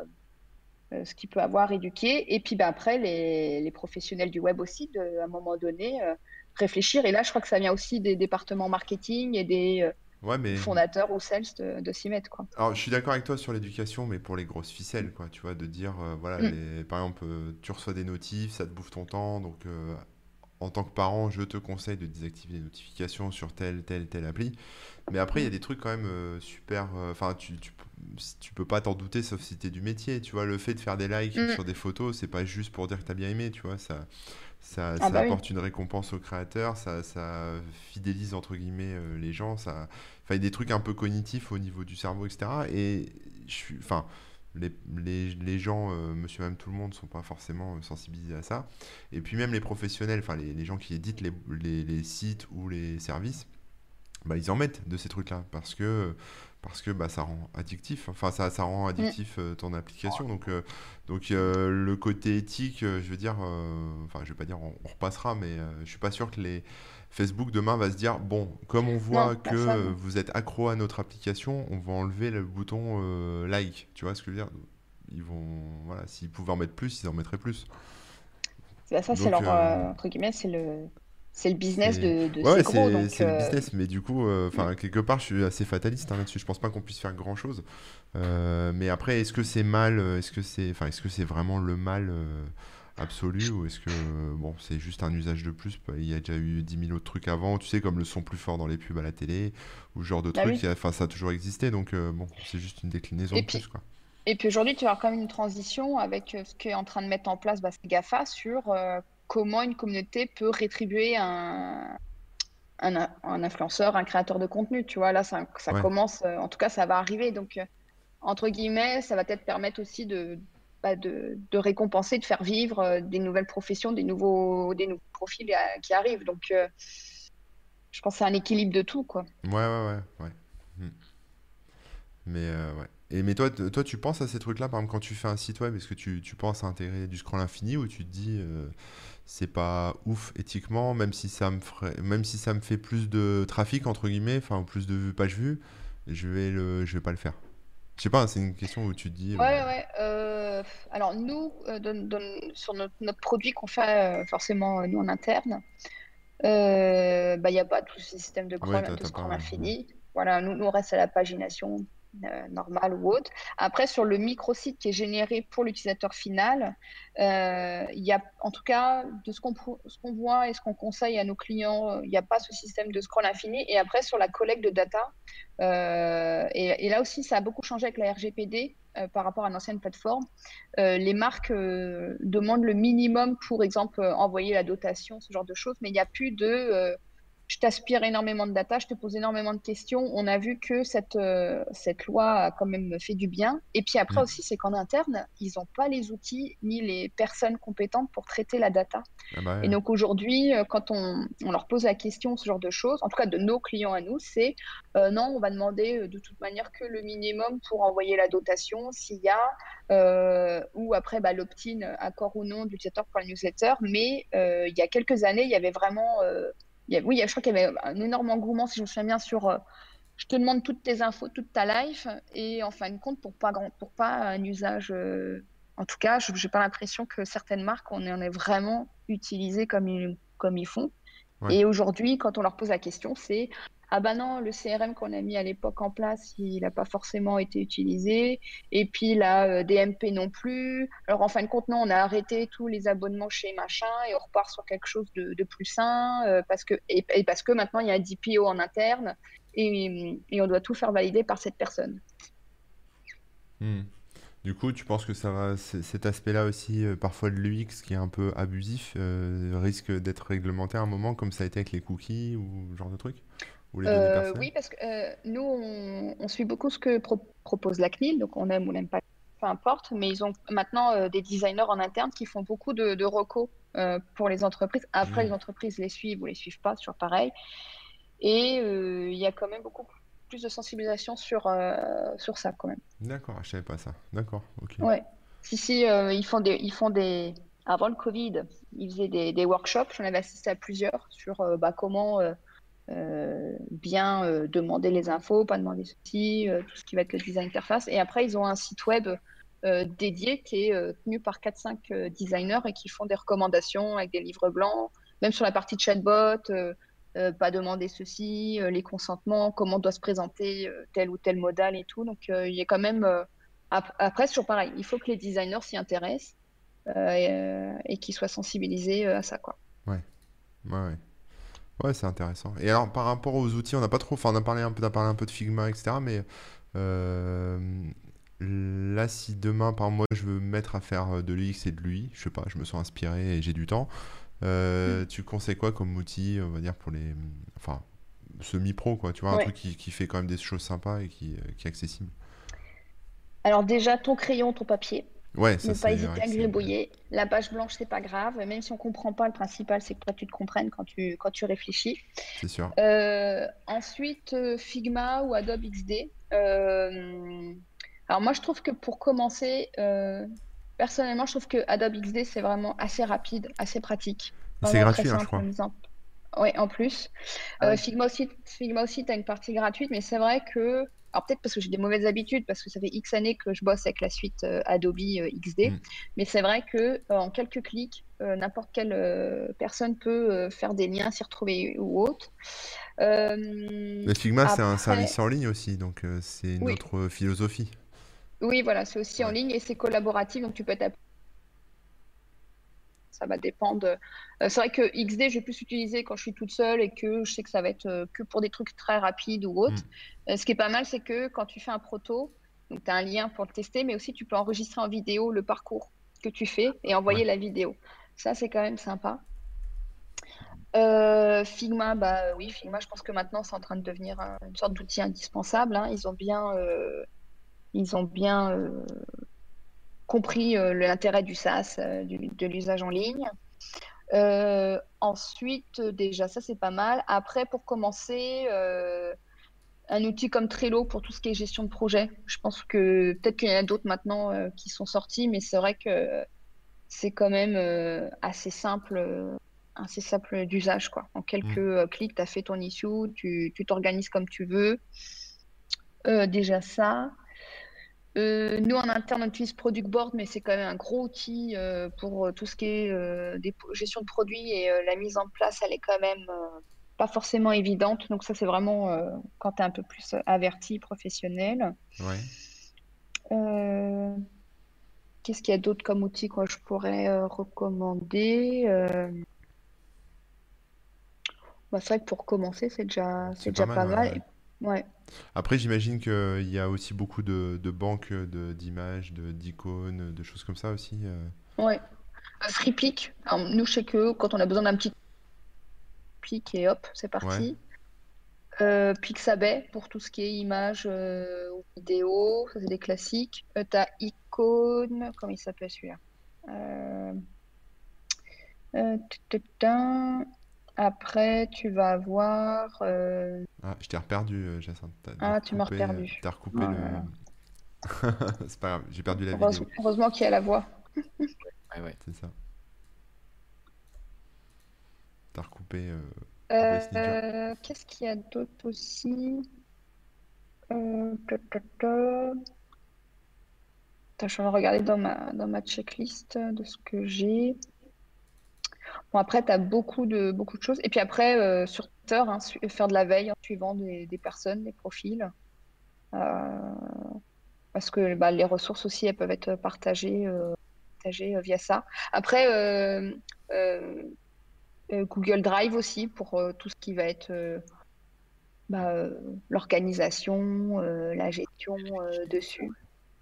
euh, ce qu'il peut avoir éduqué, et puis bah, après les, professionnels du web aussi, de, à un moment donné, réfléchir. Et là, je crois que ça vient aussi des départements marketing et des fondateurs ou sales de, s'y mettre. Quoi. Alors, je suis d'accord avec toi sur l'éducation, mais pour les grosses ficelles, quoi, tu vois, de dire, voilà, mm. par exemple, tu reçois des notifs, ça te bouffe ton temps, donc en tant que parent, je te conseille de désactiver les notifications sur telle, telle, telle appli. Mais après, il y a des trucs quand même euh, super. Euh, enfin, tu, tu, tu, peux pas t'en douter, sauf si tu es du métier. Tu vois, le fait de faire des likes mm. sur des photos, c'est pas juste pour dire que tu as bien aimé, tu vois. Ça, ça, ah ça bah apporte une récompense au créateur, ça, ça fidélise entre guillemets euh, les gens. Ça, enfin, il y a des trucs un peu cognitifs au niveau du cerveau, etc. Et je suis. Enfin les, les, les, gens, euh, monsieur, même tout le monde, ne sont pas forcément euh, sensibilisés à ça. Et puis même les professionnels, enfin les, les, gens qui éditent les, les, sites ou les services, bah, ils en mettent de ces trucs-là parce que, parce que bah, ça rend addictif. Enfin, ça, ça rend addictif euh, ton application. Donc, donc le côté éthique, je veux dire, enfin, je vais pas dire on, on repassera, mais je suis pas sûr que les Facebook demain va se dire bon, comme on voit que vous êtes accro à notre application, on va enlever le bouton euh, like. Tu vois ce que je veux dire? Ils vont, voilà, s'ils pouvaient en mettre plus, ils en mettraient plus. ça, c'est leur euh, entre guillemets, c'est le c'est le business de, de ouais, c'est le euh, business, mais du coup, enfin quelque part, je suis assez fataliste hein, là-dessus. Je pense pas qu'on puisse faire grand chose. mais après, est-ce que c'est mal Est-ce que c'est, enfin, est-ce que c'est vraiment le mal absolu ou est-ce que bon, c'est juste un usage de plus Il y a déjà eu 10 000 autres trucs avant, tu sais, comme le son plus fort dans les pubs à la télé ou ce genre de Bah trucs. oui. Enfin, ça a toujours existé, donc euh, bon, c'est juste une déclinaison Et de plus, puis, quoi. et puis aujourd'hui, tu as quand même une transition avec euh, ce qu'est en train de mettre en place bah, GAFA sur euh, comment une communauté peut rétribuer un, un, in- un influenceur, un créateur de contenu. Tu vois, là, ça, ça Ouais. commence, en tout cas, ça va arriver. Donc, entre guillemets, ça va peut-être permettre aussi de, bah, de, récompenser, de faire vivre euh, des nouvelles professions, des nouveaux, des nouveaux profils euh, qui arrivent. Donc, euh, je pense que c'est un équilibre de tout, quoi. Ouais, ouais, ouais, ouais. Hmm. Mais ouais. Et mais toi, toi, tu penses à ces trucs-là, par exemple, quand tu fais un site web, est-ce que tu, tu penses à intégrer du scroll infini ou tu te dis c'est pas ouf éthiquement, même si ça me ferait, même si ça me fait plus de trafic entre guillemets, enfin plus de pages vues, je vais le, je vais pas le faire? Je sais pas, c'est une question où tu te dis. euh, Ouais, ouais. euh, alors nous, euh, sur notre, notre produit qu'on fait euh, forcément nous en interne, bah, il n'y a pas tout ce système de crawl, de ouais. infini. Voilà, nous, nous, on reste à la pagination euh, normale ou autre. Après, sur le microsite qui est généré pour l'utilisateur final, euh, y a, en tout cas, de ce qu'on voit et ce qu'on conseille à nos clients, euh, il n'y a pas ce système de scroll infini. Et après, sur la collecte de data, et, là aussi, ça a beaucoup changé avec la RGPD par rapport à l'ancienne plateforme. Euh, les marques demandent le minimum pour exemple envoyer la dotation, ce genre de choses, mais il n'y a plus de je t'aspire énormément de data, je te pose énormément de questions. On a vu que cette, euh, cette loi a quand même fait du bien. Et puis après Mm. aussi, c'est qu'en interne, ils n'ont pas les outils ni les personnes compétentes pour traiter la data. Ah bah ouais. Et donc aujourd'hui, euh, quand on, on leur pose la question, ce genre de choses, en tout cas de nos clients à nous, c'est euh, non, on va demander de toute manière que le minimum pour envoyer la dotation, s'il y a, euh, ou après bah, l'opt-in, accord ou non de l'utilisateur pour la newsletter. Mais il y a quelques années, il y avait vraiment, il y a- oui, il y a- je crois qu'il y avait un énorme engouement, si je me souviens bien, sur euh, je te demande toutes tes infos, toute ta life, et en fin de compte, pour pas, grand, pour pas un usage. euh, en tout cas, je n'ai pas l'impression que certaines marques, on en est vraiment utilisé comme ils, comme ils font. Ouais. Et aujourd'hui, quand on leur pose la question, c'est Ah ben non, le CRM qu'on a mis à l'époque en place, il n'a pas forcément été utilisé. Et puis la euh, DMP non plus. Alors en fin de compte, non, on a arrêté tous les abonnements chez machin et on repart sur quelque chose de, plus sain euh, parce que, parce que maintenant il y a un DPO en interne et, on doit tout faire valider par cette personne. Hmm. Du coup, tu penses que ça va, cet aspect-là aussi, euh, parfois de l'UX qui est un peu abusif, risque d'être réglementé à un moment, comme ça a été avec les cookies ou ce genre de truc? Ou les données Euh, personnelles? oui, parce que euh, nous, on, on suit beaucoup ce que pro- propose la CNIL, donc on aime ou on n'aime pas, peu importe, mais ils ont maintenant euh, des designers en interne qui font beaucoup de, de recos pour les entreprises. Après, Mhm. les entreprises les suivent ou les suivent pas, toujours pareil. Et il y a quand même beaucoup plus de sensibilisation sur, euh, sur ça, quand même. D'accord, je savais pas ça. D'accord, ok. Ouais. Si, si, euh, ils font des, ils font des. Avant le Covid, ils faisaient des, des workshops. J'en avais assisté à plusieurs sur euh, bah, comment euh, bien euh, demander les infos, pas demander ceci, euh, tout ce qui va être le design interface. Et après, ils ont un site web dédié qui est tenu par 4-5 euh, designers et qui font des recommandations avec des livres blancs, même sur la partie chatbot. pas demander ceci, les consentements, comment doit se présenter tel ou tel modal et tout. Donc, il y a quand même. ap- après, c'est toujours pareil. Il faut que les designers s'y intéressent et, qu'ils soient sensibilisés à ça, quoi. Ouais, ouais, ouais. Ouais, c'est intéressant. Et alors, par rapport aux outils, on n'a pas trop, enfin, on a parlé un peu, parlé un peu de Figma, etc. Mais euh, là, si demain, par moi, je veux me mettre à faire euh, de l'UX et de l'UI, je sais pas, je me sens inspiré et j'ai du temps, euh, tu conseilles quoi comme outil, on va dire, pour les, enfin, semi-pro, quoi, tu vois, un truc qui, qui fait quand même des choses sympas et qui, qui est accessible? Alors, déjà, ton crayon, ton papier. Ouais, ça Ne pas hésiter à gribouiller. La page blanche, c'est pas grave. Même si on comprend pas, le principal, c'est que toi, tu te comprennes quand tu, quand tu réfléchis. c'est sûr. Euh, ensuite, euh, Figma ou Adobe XD. Euh, alors moi, je trouve que pour commencer, euh, personnellement, je trouve que Adobe XD, c'est vraiment assez rapide, assez pratique. C'est gratuit, hein, je crois. en. Oui, en plus. Ah. Figma aussi, Figma aussi, tu as une partie gratuite, mais c'est vrai que, alors peut-être parce que j'ai des mauvaises habitudes, parce que ça fait X années que je bosse avec la suite euh, Adobe euh, XD, Mm. mais c'est vrai que euh, en quelques clics, n'importe quelle personne peut faire des liens, s'y retrouver ou autre. Mais Figma, c'est un service en ligne aussi, donc c'est une oui, autre philosophie. oui, voilà, c'est aussi en ligne et c'est collaboratif, donc tu peux t'appeler ça va dépendre. Euh, c'est vrai que XD, je vais plus utiliser quand je suis toute seule et que je sais que ça va être euh, que pour des trucs très rapides ou autres. Mm. ce qui est pas mal, c'est que quand tu fais un proto, tu as un lien pour le tester, mais aussi tu peux enregistrer en vidéo le parcours que tu fais et envoyer la vidéo. Ça, c'est quand même sympa. Figma, bah oui, Figma, je pense que maintenant c'est en train de devenir une sorte d'outil indispensable. hein. Ils ont bien, ils ont bien compris euh, l'intérêt du SaaS, euh, de l'usage en ligne. Euh, ensuite, déjà, ça c'est pas mal. Après, pour commencer, un outil comme Trello pour tout ce qui est gestion de projet. Je pense que peut-être qu'il y en a d'autres maintenant qui sont sortis, mais c'est vrai que c'est quand même assez simple, assez simple d'usage. Quoi. En quelques mmh. clics, tu as fait ton issue, tu t'organises comme tu veux. déjà ça. Euh, nous, en interne, on utilise Product Board, mais c'est quand même un gros outil euh, pour euh, tout ce qui est des gestion de produits et la mise en place, elle est quand même pas forcément évidente. Donc ça, c'est vraiment quand tu es un peu plus averti, professionnel. Qu'est-ce qu'il y a d'autre comme outil que je pourrais recommander bah, C'est vrai que pour commencer, c'est déjà, déjà pas mal. Ouais. Après, j'imagine qu'il y a aussi beaucoup de, de banques d'images, de, d'icônes, de, choses comme ça aussi. Euh. Ouais. Un nous, je sais que quand on a besoin d'un petit pic et hop, c'est parti. Euh, Pixabay pour tout ce qui est images euh, ou vidéo, ça c'est des classiques. Euh, T'as Icône, comment il s'appelle celui-là après, tu vas avoir. Euh, ah, je t'ai reperdu, euh, Jacinthe. Ah, tu m'as reperdu. T'as recoupé le. C'est pas grave, j'ai perdu la vidéo. Heureusement qu'il y a la voix. ouais, ouais. C'est ça. T'as recoupé. Euh... euh qu'est-ce qu'il y a d'autre aussi? Euh... Je suis en train de regarder dans ma, dans ma checklist de ce que j'ai. Bon, après, tu as beaucoup de, beaucoup de choses. Et puis après, euh, sur Twitter, hein, faire de la veille en suivant des, personnes, des profils. Euh, parce que bah, les ressources aussi, elles peuvent être partagées, euh, partagées via ça. Après, Google Drive aussi, pour tout ce qui va être bah, l'organisation, la gestion dessus.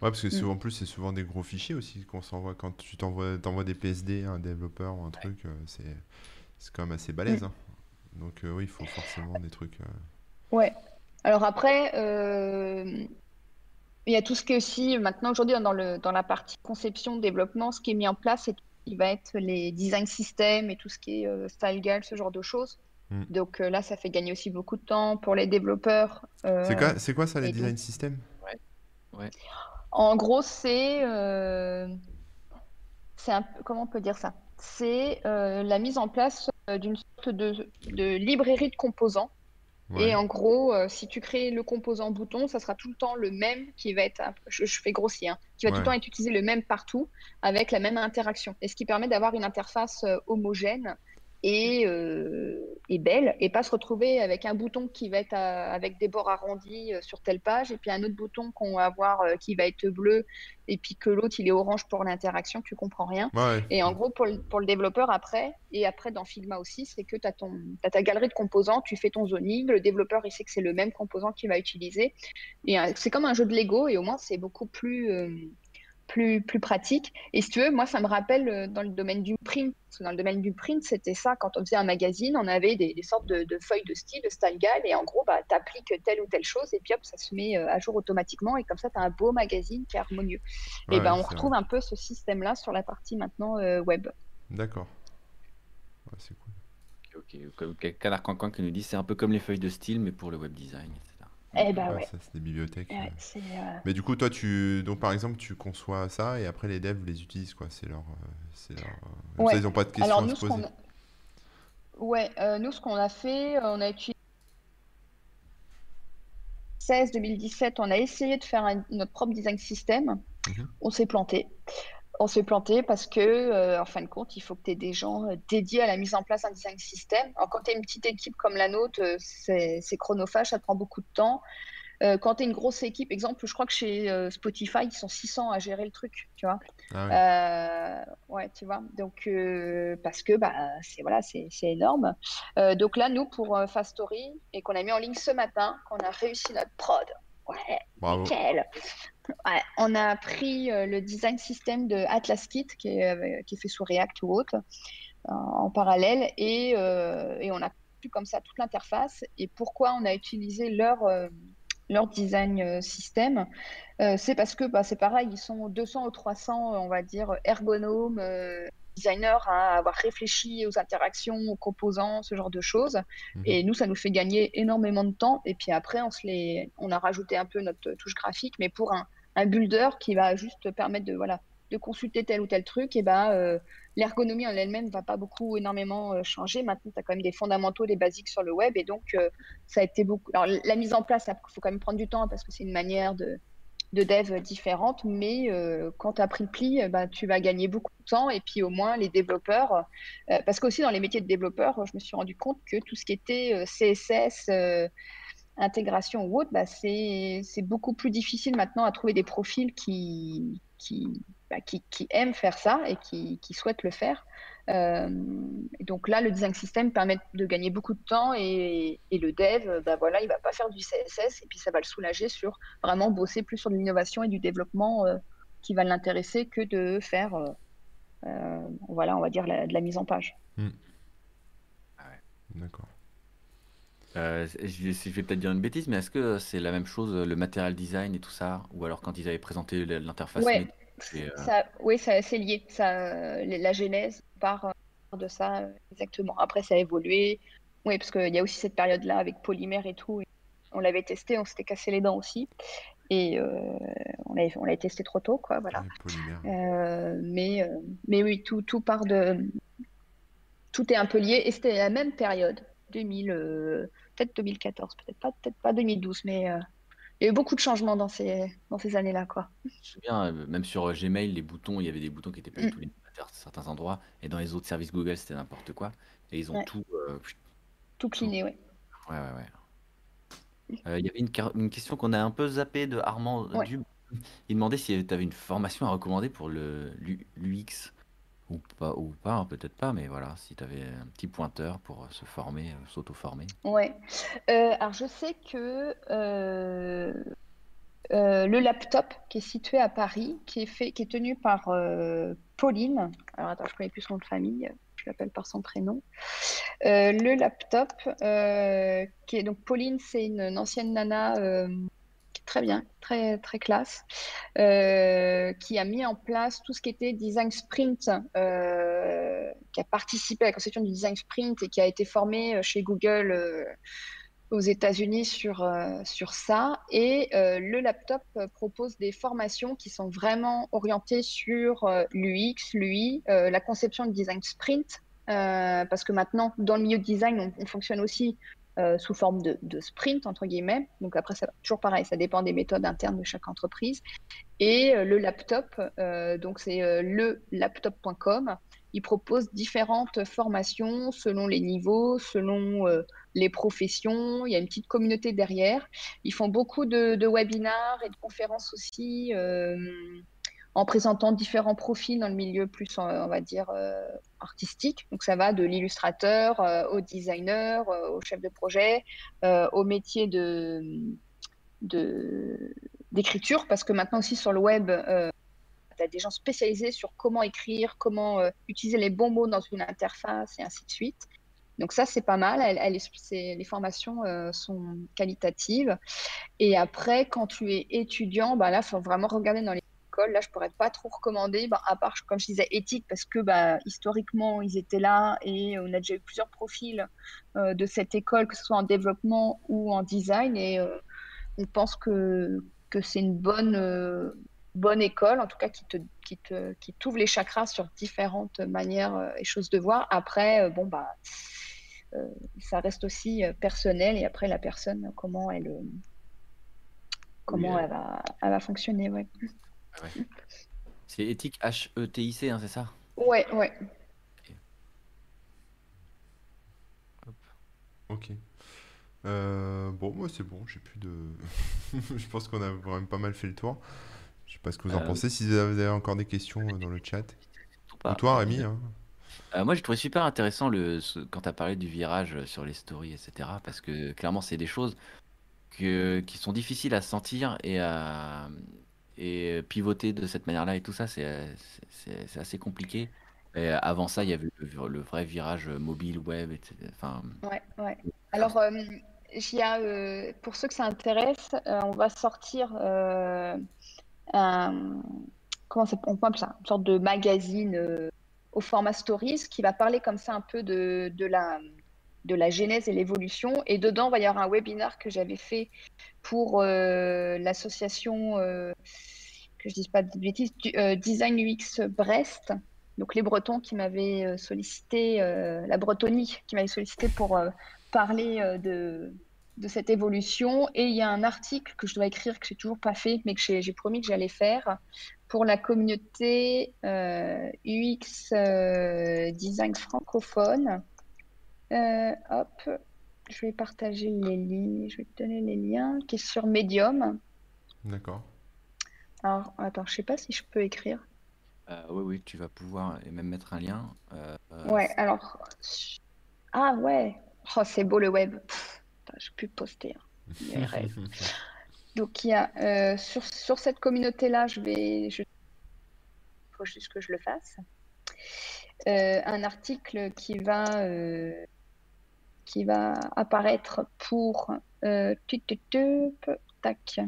Ouais, parce que souvent, mm. en plus, c'est souvent des gros fichiers aussi qu'on s'envoie. Quand tu t'envoies, t'envoies des PSD à un développeur ou un truc, euh, c'est, c'est quand même assez balèze. Mm. Hein. Donc, euh, oui, il faut forcément des trucs. Euh. Ouais. Alors après, il y a tout ce qui est aussi, maintenant, aujourd'hui, dans, le, dans la partie conception, développement, ce qui est mis en place, c'est qui va être les design systems et tout ce qui est style guide, ce genre de choses. Mm. Donc là, ça fait gagner aussi beaucoup de temps pour les développeurs. c'est, quoi, c'est quoi ça, les design systems Ouais. En gros, c'est. Euh, un, comment on peut dire ça? C'est euh, la mise en place euh, d'une sorte de, librairie de composants. Et en gros, si tu crées le composant bouton, ça sera tout le temps le même qui va être, je, fais grossier, hein, qui va tout le temps être utilisé le même partout avec la même interaction. Et ce qui permet d'avoir une interface homogène et, euh, belle et pas se retrouver avec un bouton qui va être avec des bords arrondis euh, sur telle page et puis un autre bouton qu'on va avoir euh, qui va être bleu et puis que l'autre il est orange pour l'interaction, tu comprends rien. Et en gros pour le, pour le, développeur après et après dans Figma aussi, c'est que tu as, ton, as ta galerie de composants, tu fais ton zoning, le développeur il sait que c'est le même composant qu'il va utiliser et c'est comme un jeu de Lego et au moins c'est beaucoup plus plus, plus pratique. Et si tu veux, moi, ça me rappelle euh, dans le domaine du print. dans le domaine du print, c'était ça. Quand on faisait un magazine, on avait des, sortes de, feuilles de style, de style guide, et en gros, bah, tu appliques telle ou telle chose, et puis hop, ça se met euh, à jour automatiquement, et comme ça, tu as un beau magazine qui est harmonieux. et ben, on retrouve un peu ce système-là sur la partie maintenant euh, web. D'accord. c'est cool. Ok, ok. Canard Cancan qui nous dit c'est un peu comme les feuilles de style, mais pour le web design. Eh ben ouais. Ça, c'est des bibliothèques. Euh. Euh, Mais du coup, toi, tu, donc par exemple, tu conçois ça et après les devs les utilisent quoi. C'est leur, euh, c'est leur... ils n'ont pas de questions à se poser. Ouais, nous ce qu'on a fait, on a utilisé 16 2017, on a essayé de faire notre propre design system. Mhm. On s'est planté on s'est planté parce que, euh, en fin de compte, il faut que tu aies des gens euh, dédiés à la mise en place d'un design système. Alors, quand tu es une petite équipe comme la nôtre, euh, c'est chronophage, ça prend beaucoup de temps. Euh, quand tu es une grosse équipe, exemple, je crois que chez euh, Spotify, ils sont 600 à gérer le truc, tu vois. Ah ouais. ouais. tu vois. Donc, parce que bah, c'est voilà, c'est énorme. donc là, nous, pour Fast Story, et qu'on a mis en ligne ce matin, qu'on a réussi notre prod. Ouais, Bravo. nickel. Ouais, on a pris le design system de Atlas Kit, qui est, qui est fait sous React ou autre, en parallèle, et, et on a comme ça toute l'interface. Et pourquoi on a utilisé leur, euh, leur design euh, système euh, C'est parce que bah, c'est pareil, ils sont 200 ou 300, on va dire, ergonomes, designers à avoir réfléchi aux interactions, aux composants, ce genre de choses. Mhm. Et nous, ça nous fait gagner énormément de temps. Et puis après, on, se les... on a rajouté un peu notre touche graphique, mais pour un, un builder qui va juste permettre de voilà, de consulter tel ou tel truc, et ben euh, l'ergonomie en elle-même va pas beaucoup énormément euh, changer. Maintenant, tu as quand même des fondamentaux, des basiques sur le web, et donc euh, ça a été beaucoup. Alors la mise en place, il faut quand même prendre du temps parce que c'est une manière de, de dev différente, mais quand tu as pris le pli, bah, tu vas gagner beaucoup de temps et puis au moins les développeurs, parce qu'aussi dans les métiers de développeur, je me suis rendu compte que tout ce qui était CSS, intégration ou autre, bah, c'est beaucoup plus difficile maintenant à trouver des profils qui, bah, aiment faire ça et qui, souhaitent le faire. Euh, donc là, le design system permet de gagner beaucoup de temps et, le dev, bah voilà, il va pas faire du CSS et puis ça va le soulager sur vraiment bosser plus sur l'innovation et du développement euh, qui va l'intéresser que de faire, euh, voilà, on va dire de la mise en page. Hmm. Ah D'accord. Je, vais peut-être dire une bêtise, mais est-ce que c'est la même chose, le material design et tout ça? Ou alors quand ils avaient présenté l'interface euh, ça, oui, c'est lié. Ça, la genèse part euh, de ça, exactement. Après, ça a évolué. Oui, parce qu'il y a aussi cette période-là avec polymère et tout. On l'avait testé, on s'était cassé les dents aussi. Et euh, on l'avait on testé trop tôt, quoi. Voilà. mais, mais oui, tout, tout part de. Tout est un peu lié. Et c'était la même période, 2000, peut-être 2014, peut-être pas, peut-être pas 2012, mais il y a eu beaucoup de changements dans ces, dans ces années-là. Quoi. Je me souviens, euh, même sur euh, Gmail, les boutons, il y avait des boutons qui étaient pas du mm. tout à certains endroits. Et dans les autres services Google, c'était n'importe quoi. Et ils ont tout. Euh, tout cliné, oui. Ouais, ouais, ouais. Il y avait une, une question qu'on a un peu zappé de Armand Dub. Il demandait si tu avais une formation à recommander pour le l'UX. Ou pas, ou pas hein, peut-être pas, mais voilà, si tu avais un petit pointeur pour se former, euh, s'auto-former. Ouais. Euh, alors je sais que euh, le laptop qui est situé à Paris, qui est fait, qui est tenu par Pauline. Alors attends, je connais plus son nom de famille. Je l'appelle par son prénom. le laptop, qui est donc Pauline, c'est une ancienne nana très bien, très, très classe, euh, qui a mis en place tout ce qui était design sprint, euh, qui a participé à la conception du design sprint et qui a été formé euh, chez Google aux États-Unis sur, sur ça. Et le laptop propose des formations qui sont vraiment orientées sur l'UX, l'UI, la conception de design sprint. parce que maintenant, dans le milieu de design, on fonctionne aussi euh, sous forme de, sprint, entre guillemets. Donc après, ça, toujours pareil, ça dépend des méthodes internes de chaque entreprise. Et euh, le laptop, euh, donc c'est le laptop.com. Il propose différentes formations selon les niveaux, selon les professions. Il y a une petite communauté derrière. Ils font beaucoup de, de webinars et de conférences aussi en présentant différents profils dans le milieu plus, on va dire, euh, artistique. Donc ça va de l'illustrateur euh, au designer, euh, au chef de projet, au métier de d'écriture, parce que maintenant aussi sur le web, tu as des gens spécialisés sur comment écrire, comment utiliser les bons mots dans une interface et ainsi de suite. Donc ça, c'est pas mal. Elle, les formations sont qualitatives. Et après, quand tu es étudiant, bah là, il faut vraiment regarder dans Là, je pourrais pas trop recommander, bah, à part, comme je disais, éthique, parce que bah, historiquement, ils étaient là et on a déjà eu plusieurs profils euh, de cette école, que ce soit en développement ou en design. Et euh, on pense que, que c'est une bonne, euh, bonne école, en tout cas, qui te, qui te, qui t'ouvre les chakras sur différentes manières et choses de voir. Après, bon, bah, ça reste aussi personnel et après, la personne, comment elle comment elle, va, elle va fonctionner. Ouais. C'est éthique H-E-T-I-C, hein, c'est ça? Ouais, ouais. Ok. Euh, bon, moi c'est bon, j'ai plus de. je pense qu'on a quand même pas mal fait le tour. Je sais pas ce que vous en Euh, pensez. Si vous avez encore des questions euh, dans le chat. Ou toi, Rémi hein Euh, moi, j'ai trouvé super intéressant le, quand tu as parlé du virage sur les stories, etc. Parce que clairement, c'est des choses que, qui sont difficiles à sentir et à et pivoter de cette manière-là et tout ça, c'est c'est assez compliqué. Et avant ça, il y avait le, vrai virage mobile, web, etc. Enfin, Ouais, ouais. Alors, euh, y a, euh, pour ceux que ça intéresse, euh, on va sortir euh, comment on ça, une sorte de magazine euh, au format Stories qui va parler comme ça un peu de, de la, de la genèse et l'évolution. Et dedans, il va y avoir un webinar que j'avais fait pour euh, l'association, euh, que je dise pas de bêtises, euh, Design UX Brest. Donc les Bretons qui m'avaient sollicité, la Bretonie qui m'avait sollicité pour parler de, cette évolution. Et il y a un article que je dois écrire que j'ai toujours pas fait, mais que j'ai promis que j'allais faire pour la communauté UX design francophone. Euh, hop, je vais partager les liens, je vais te donner les liens, qui est sur Medium. D'accord. Alors, attends, je sais pas si je peux écrire. euh, oui, oui, tu vas pouvoir et même mettre un lien. Euh, Ouais, alors. Ah ouais. Oh, c'est beau le web. Pff, j'ai pu poster. hein. Donc, il y a euh, sur, sur cette communauté-là, je vais. Je... faut juste que je le fasse. Euh, un article qui va, euh, qui va apparaître pour. Euh, tac.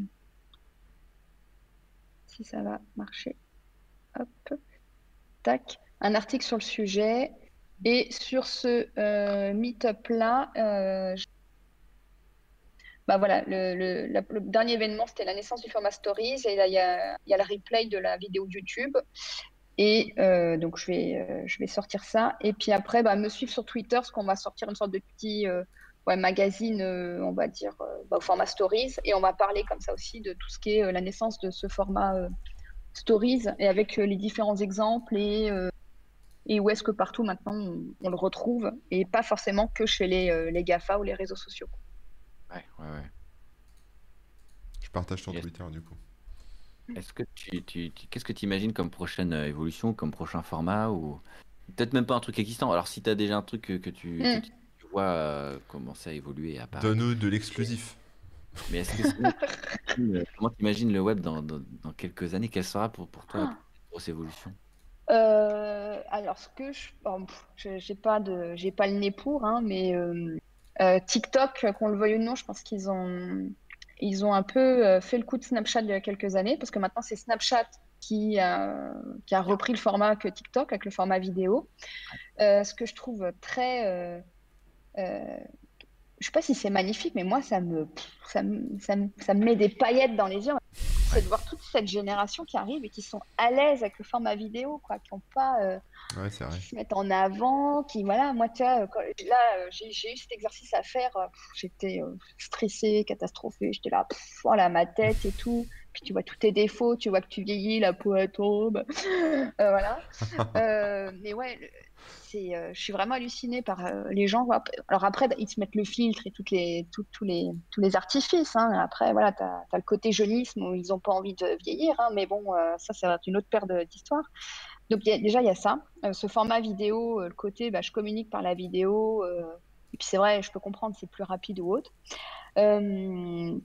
Si ça va marcher. Hop. Tac. Un article sur le sujet. Et sur ce euh, meet-up-là, euh, je- bah voilà, le, dernier événement, c'était la naissance du format Stories. Et là, il y a, y a le replay de la vidéo YouTube. Et euh, donc, je vais, euh, je vais sortir ça. Et puis après, bah, me suivre sur Twitter, parce qu'on va sortir une sorte de petit euh, ouais, magazine, euh, on va dire, euh, bah, au format Stories. Et on va parler comme ça aussi de tout ce qui est euh, la naissance de ce format euh, Stories, et avec euh, les différents exemples et, euh, et où est-ce que partout maintenant on, on le retrouve, et pas forcément que chez les, euh, les GAFA ou les réseaux sociaux. ouais, ouais, ouais. Je partage ton Yes. Twitter du coup. Est-ce que tu, tu- tu- qu'est-ce que tu imagines comme prochaine euh, évolution, comme prochain format ou peut-être même pas un truc existant? Alors si tu as déjà un truc que, que tu, que Mm. tu vois euh, commencer à évoluer et à apparaître. Donne-nous de l'exclusif. Mais est-ce que c'est- comment tu imagines le web dans, dans, dans quelques années? Quelle sera pour, pour toi la Ah. grosse évolution? Euh, alors, ce que je, bon, j'ai pas de, j'ai pas le nez pour, hein, mais euh, euh, TikTok, qu'on le veuille ou non, je pense qu'ils ont, ils ont un peu euh, fait le coup de Snapchat il y a quelques années, parce que maintenant c'est Snapchat qui a, qui a repris le format que TikTok avec le format vidéo. Euh, ce que je trouve très, euh, euh, je sais pas si c'est magnifique, mais moi ça me, ça me, ça me, ça me met des paillettes dans les yeux. C'est de voir toute cette génération qui arrive et qui sont à l'aise avec le format vidéo, quoi, qui ont pas euh, Ouais, c'est vrai. qui se mettent en avant, qui voilà, moi tu vois, quand- là euh, j'ai eu cet exercice à faire, euh, j'étais euh, stressée, catastrophée, j'étais là, pff, voilà ma tête et tout, puis tu vois tous tes défauts, tu vois que tu vieillis, la peau elle tombe, Euh, voilà. Mais ouais, le- je suis vraiment hallucinée par euh, les gens. Alors après, ils te mettent le filtre et toutes les, tout- tous les, tous les artifices. hein. Après, voilà, tu as, le côté jeunisme où ils n'ont pas envie de vieillir, hein, mais bon, euh, ça, c'est une autre paire d'histoires. Donc déjà, il y a ça. Euh, ce format vidéo, euh, le côté, bah, je communique par la vidéo. euh, et puis c'est vrai, je peux comprendre, c'est plus rapide ou autre. Euh,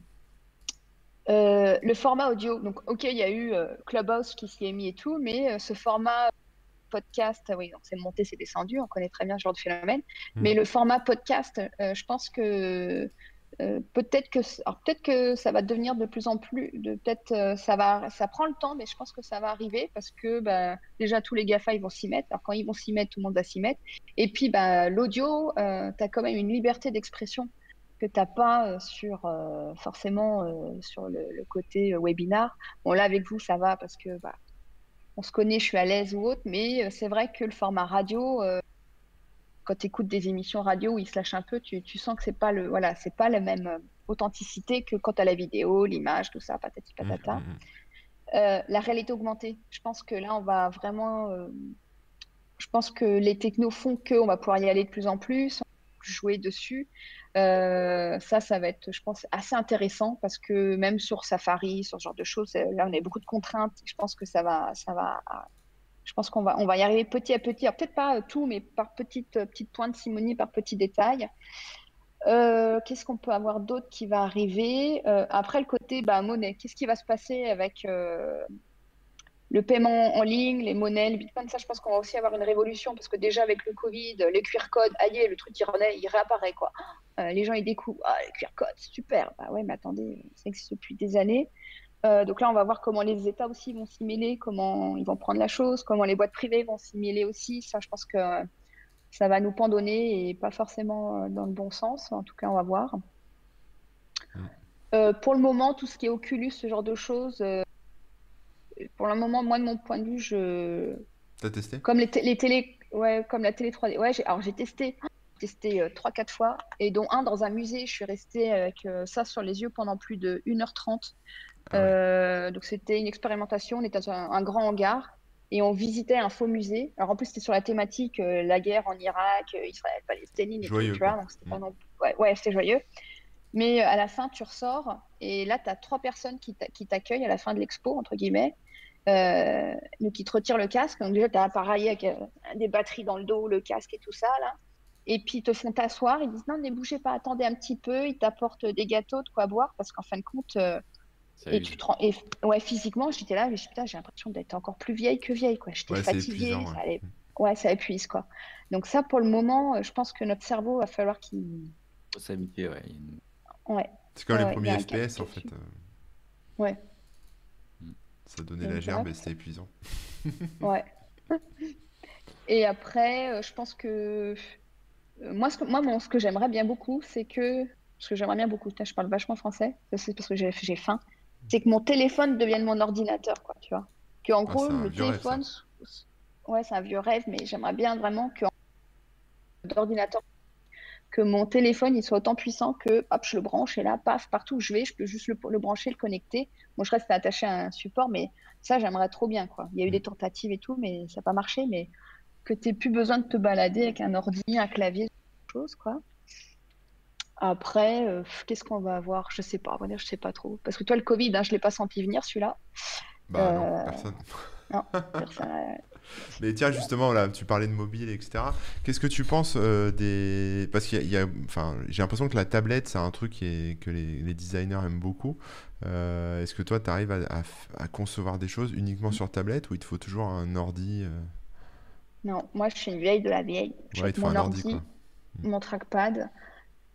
euh, le format audio, donc ok, il y a eu euh, Clubhouse qui s'y est mis et tout, mais euh, ce format podcast, oui, donc c'est monté, c'est descendu, on connaît très bien ce genre de phénomène. Mm. Mais le format podcast, euh, je pense que euh, peut-être que, alors peut-être que ça va devenir de plus en plus, de peut-être euh, ça va, ça prend le temps, mais je pense que ça va arriver parce que bah, déjà tous les Gafa ils vont s'y mettre. Alors quand ils vont s'y mettre, tout le monde va s'y mettre. Et puis bah, l'audio, tu as quand même une liberté d'expression que tu n'as pas sur euh, forcément euh, sur le, le côté euh, webinar. Bon là avec vous ça va parce que bah, on se connaît, je suis à l'aise ou autre, mais euh, c'est vrai que le format radio, euh, quand tu écoutes des émissions radio où ils se lâchent un peu, tu, tu sens que c'est pas le voilà, c'est pas la même euh, authenticité que quand tu as la vidéo, l'image, tout ça, patati patata. Mm, mm, mm. Euh, la réalité augmentée, je pense que là on va vraiment, euh, je pense que les technos font que on va pouvoir y aller de plus en plus. plus jouer dessus. Euh, ça, ça va être, je pense, assez intéressant parce que même sur Safari, sur ce genre de choses, euh, là, on a beaucoup de contraintes. Je pense que ça va, ça va. Je pense qu'on va, on va y arriver petit à petit. Peut-être pas tout, mais par petites, petites pointes, Simonie, par petits détails. Euh, qu'est-ce qu'on peut avoir d'autre qui va arriver? Après le côté bah, monnaie, qu'est-ce qui va se passer avec le paiement en ligne, les monnaies, les bitcoins, ça, je pense qu'on va aussi avoir une révolution parce que déjà avec le Covid, les QR codes, aïe, le truc qui renaît, il réapparaît quoi. Euh, les gens ils découvrent, ah, les QR codes, super. Bah ouais, mais attendez, ça existe depuis des années. Euh, donc là, on va voir comment les États aussi vont s'y mêler, comment ils vont prendre la chose, comment les boîtes privées vont s'y mêler aussi. Ça, je pense que ça va nous pendonner et pas forcément euh, dans le bon sens. En tout cas, on va voir. Mm. pour le moment, tout ce qui est Oculus, ce genre de choses, pour le moment, moi, de mon point de vue, je. T'as testé? Comme les, les télé, ouais, comme la télé 3D. Ouais, alors j'ai testé, testé euh, 3-4 fois, et dont un dans un musée, je suis restée avec euh, ça sur les yeux pendant plus de 1h30. Ah euh, donc c'était une expérimentation, on était dans un, grand hangar et on visitait un faux musée. Alors en plus c'était sur la thématique la guerre en Irak, Israël, Palestine et joyeux, tout, tu vois, donc c'était mm. ouais, ouais c'était joyeux. Mais à la fin, tu ressors et là, tu as trois personnes qui t'accueillent à la fin de l'expo, entre guillemets. Euh, donc, ils te retirent le casque. Donc, déjà, tu as appareillé avec euh, des batteries dans le dos, le casque et tout ça. là. Et puis, ils te font t'asseoir. Ils disent non, ne bougez pas, attendez un petit peu. Ils t'apportent des gâteaux, de quoi boire, parce qu'en fin de compte. Euh, et tu te et, ouais, physiquement, j'étais là, j'ai l'impression d'être encore plus vieille que vieille, quoi. J'étais fatiguée, ça ouais. ça épuise, quoi. Donc ça, pour le moment, je pense que notre cerveau va falloir qu'il s'habituer, ouais. Ouais. C'est quand les premiers FPS, en fait. Ouais. Ça donnait la gerbe et c'était épuisant. ouais. Et après, euh, je pense que euh, moi, ce que, moi, ce que j'aimerais bien beaucoup, c'est que ce que j'aimerais bien beaucoup, je parle vachement français, c'est parce que j'ai faim, c'est que mon téléphone devienne mon ordinateur, quoi, tu vois. Que en ah, gros, le téléphone, ouais, c'est un vieux rêve, mais j'aimerais bien vraiment que l'ordinateur que mon téléphone il soit autant puissant que hop, je le branche et là, paf, partout où je vais, je peux juste le, brancher, le connecter. Moi, je reste attaché à un support, mais ça, j'aimerais trop bien. Quoi. Il y a eu des tentatives et tout, mais ça n'a pas marché. Mais que tu n'aies plus besoin de te balader avec un ordi, un clavier, chose, quoi. Après, euh, qu'est-ce qu'on va avoir? Je sais pas, je sais pas trop. Parce que toi, le Covid, hein, je l'ai pas senti venir celui-là. Bah non, euh, personne. Non, personne. Mais tiens, justement, là, tu parlais de mobile, etc. Qu'est-ce que tu penses euh, des. Parce qu'il y a. Enfin, j'ai l'impression que la tablette, c'est un truc que les, designers aiment beaucoup. Euh, est-ce que toi, tu arrives à, concevoir des choses uniquement sur tablette ou il te faut toujours un ordi euh? Non, moi, je suis une vieille de la vieille. Ouais, il te faut un ordi, quoi. mon trackpad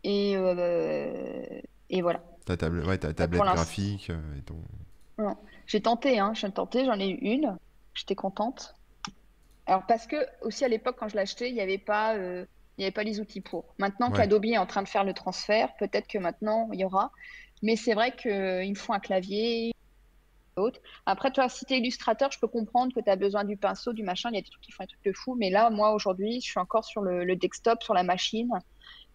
et, et voilà. Ta, table... ouais, ta tablette graphique et ton. Non. J'ai tenté, hein, j'ai tenté, j'en ai eu une. J'étais contente. Alors parce que aussi à l'époque quand je acheté, il n'y avait pas euh, il y avait pas les outils pour. Maintenant qu'Adobe est en train de faire le transfert, peut-être que maintenant il y aura. Mais c'est vrai qu'il me faut un clavier. Autre. Après, toi, si tu es illustrateur, je peux comprendre que tu as besoin du pinceau, du machin. Il y a des trucs qui font un truc de fou. Mais là, moi, aujourd'hui, je suis encore sur le, desktop, sur la machine.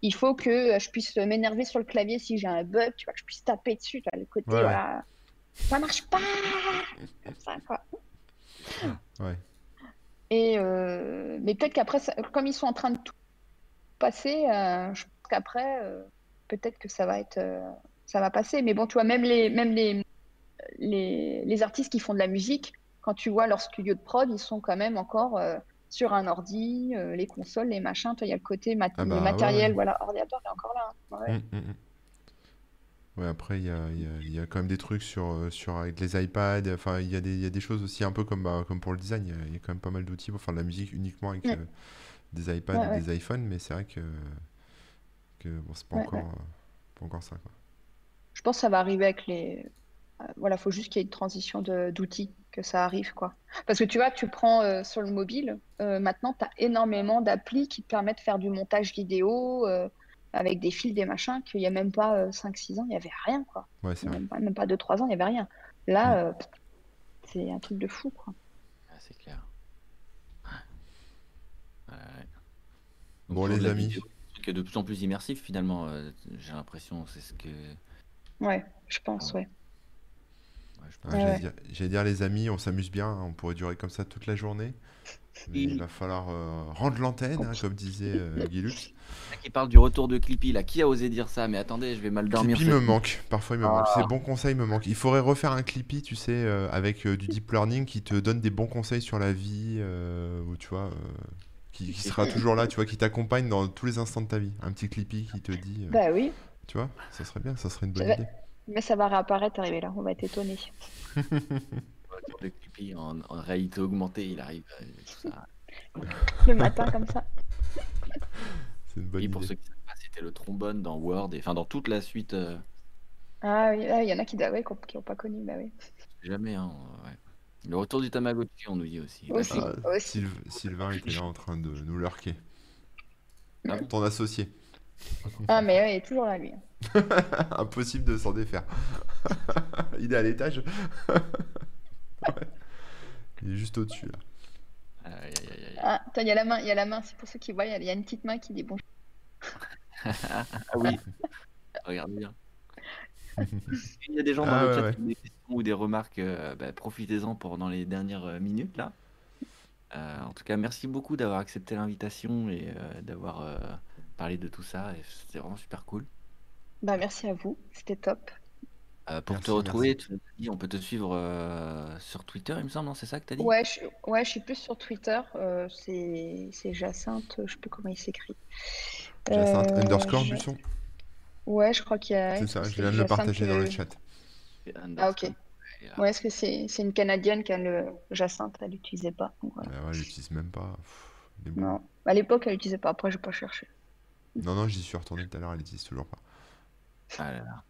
Il faut que je puisse m'énerver sur le clavier si j'ai un bug, tu vois, que je puisse taper dessus. Tu vois, le côté, voilà. Ça marche pas Comme ça, quoi. Ouais. Et euh, mais peut-être qu'après, comme ils sont en train de tout passer, euh, je pense qu'après, euh, peut-être que ça va être, ça va passer. Mais bon, tu vois, même les, même les, les, les, artistes qui font de la musique, quand tu vois leur studio de prod, ils sont quand même encore sur un ordi, les consoles, les machins. il y a le côté ah bah matériel, voilà, ordinateur est encore là. Hein. Ouais. Mmh, mmh, mmh. Ouais, après, il y a, y, y a, quand même des trucs sur, euh, sur, avec les iPads. Enfin, il y, a des, y a des choses aussi un peu comme, bah, comme pour le design. Il y, a quand même pas mal d'outils pour faire de la musique uniquement avec euh, des iPads et des iPhones. Mais c'est vrai que, que bon, c'est pas, encore, euh, pas encore ça. Quoi. Je pense que ça va arriver avec les. Voilà, faut juste qu'il y ait une transition d'outils, que ça arrive. quoi. Parce que tu vois, tu prends sur le mobile, maintenant, tu as énormément d'applis qui te permettent de faire du montage vidéo avec des fils, des machins, qu'il n'y a même pas 5-6 euh, ans, il n'y avait rien, quoi. même, pas, même pas 2-3 ans, il n'y avait rien. Là, euh, c'est un truc de fou, quoi. Ah, c'est clair. bon, les amis. Que de plus en plus immersif, finalement, euh, j'ai l'impression, c'est ce que. Ouais, je pense, ouais. je Ah, pense. Ouais, j'allais ouais. dire, j'allais dire, les amis, on s'amuse bien, hein, on pourrait durer comme ça toute la journée. Mais il va falloir euh, rendre l'antenne, hein, comme disait euh, Guy Lux. Là, Qui parle du retour de Clippy là. Qui a osé dire ça? Mais attendez, je vais mal dormir. Clippy me manque, parfois il me manque. Ah. Ces bons conseils me manquent. Il faudrait refaire un Clippy, tu sais, euh, avec euh, du deep learning qui te donne des bons conseils sur la vie, euh, ou tu vois, euh, qui, qui sera toujours là, tu vois, qui t'accompagne dans tous les instants de ta vie. Un petit Clippy qui te dit, euh, Bah oui, tu vois, ça serait bien, ça serait une bonne idée. mais ça va réapparaître arrivé là, on va être étonné. De Clippy en, en réalité augmentée, il arrive. euh. Le matin comme ça. C'est une bonne Et pour idée. ceux qui savent pas, c'était le trombone dans Word, et enfin dans toute la suite. euh, Ah oui, ah, il y en a qui n'ont qui ont pas connu, bah oui. jamais, hein. ouais. Le retour du Tamagotchi, on nous dit aussi. Aussi. Ah, aussi. Sylv- Sylvain était là en train de nous lurker. Ah bon? Ton associé. Ah mais ouais, il est toujours là lui. Impossible de s'en défaire. Il est à l'étage. Ouais. Il est juste au-dessus là. Aïe, aïe, aïe, aïe. Ah, attends, il y a la main, il y a la main, c'est pour ceux qui voient, il y a- une petite main qui dit bonjour. Ah oui, regarde bien. Il y a des gens dans Ah le ouais, chat ouais. qui ont des questions ou des remarques, euh, bah, profitez-en pendant les dernières euh, minutes là. Euh, en tout cas, merci beaucoup d'avoir accepté l'invitation et euh, d'avoir euh, parlé de tout ça. et C'était vraiment super cool. Bah merci à vous, c'était top. Euh, pour Merci, te retrouver, tu nous as dit, on peut te suivre euh, sur Twitter, il me semble, non C'est ça que tu as dit? Ouais, je, ouais, je suis plus sur Twitter, euh, c'est c'est Jacinthe, je sais plus comment il s'écrit. Jacinthe Euh, underscore je- Busson. Ouais, je crois qu'il y a. C'est ça, je viens de le Jacinthe, partager dans le euh, chat. Ah, ok. Ouais, est-ce que c'est c'est une Canadienne qui a le Jacinthe, elle l'utilisait pas. donc voilà. Ouais, j'utilise même pas. Pff, des bons. Non, à l'époque elle l'utilisait pas, après j'ai pas cherché. Non, non, j'y suis retourné tout à l'heure, elle n'utilise toujours pas. ah là là.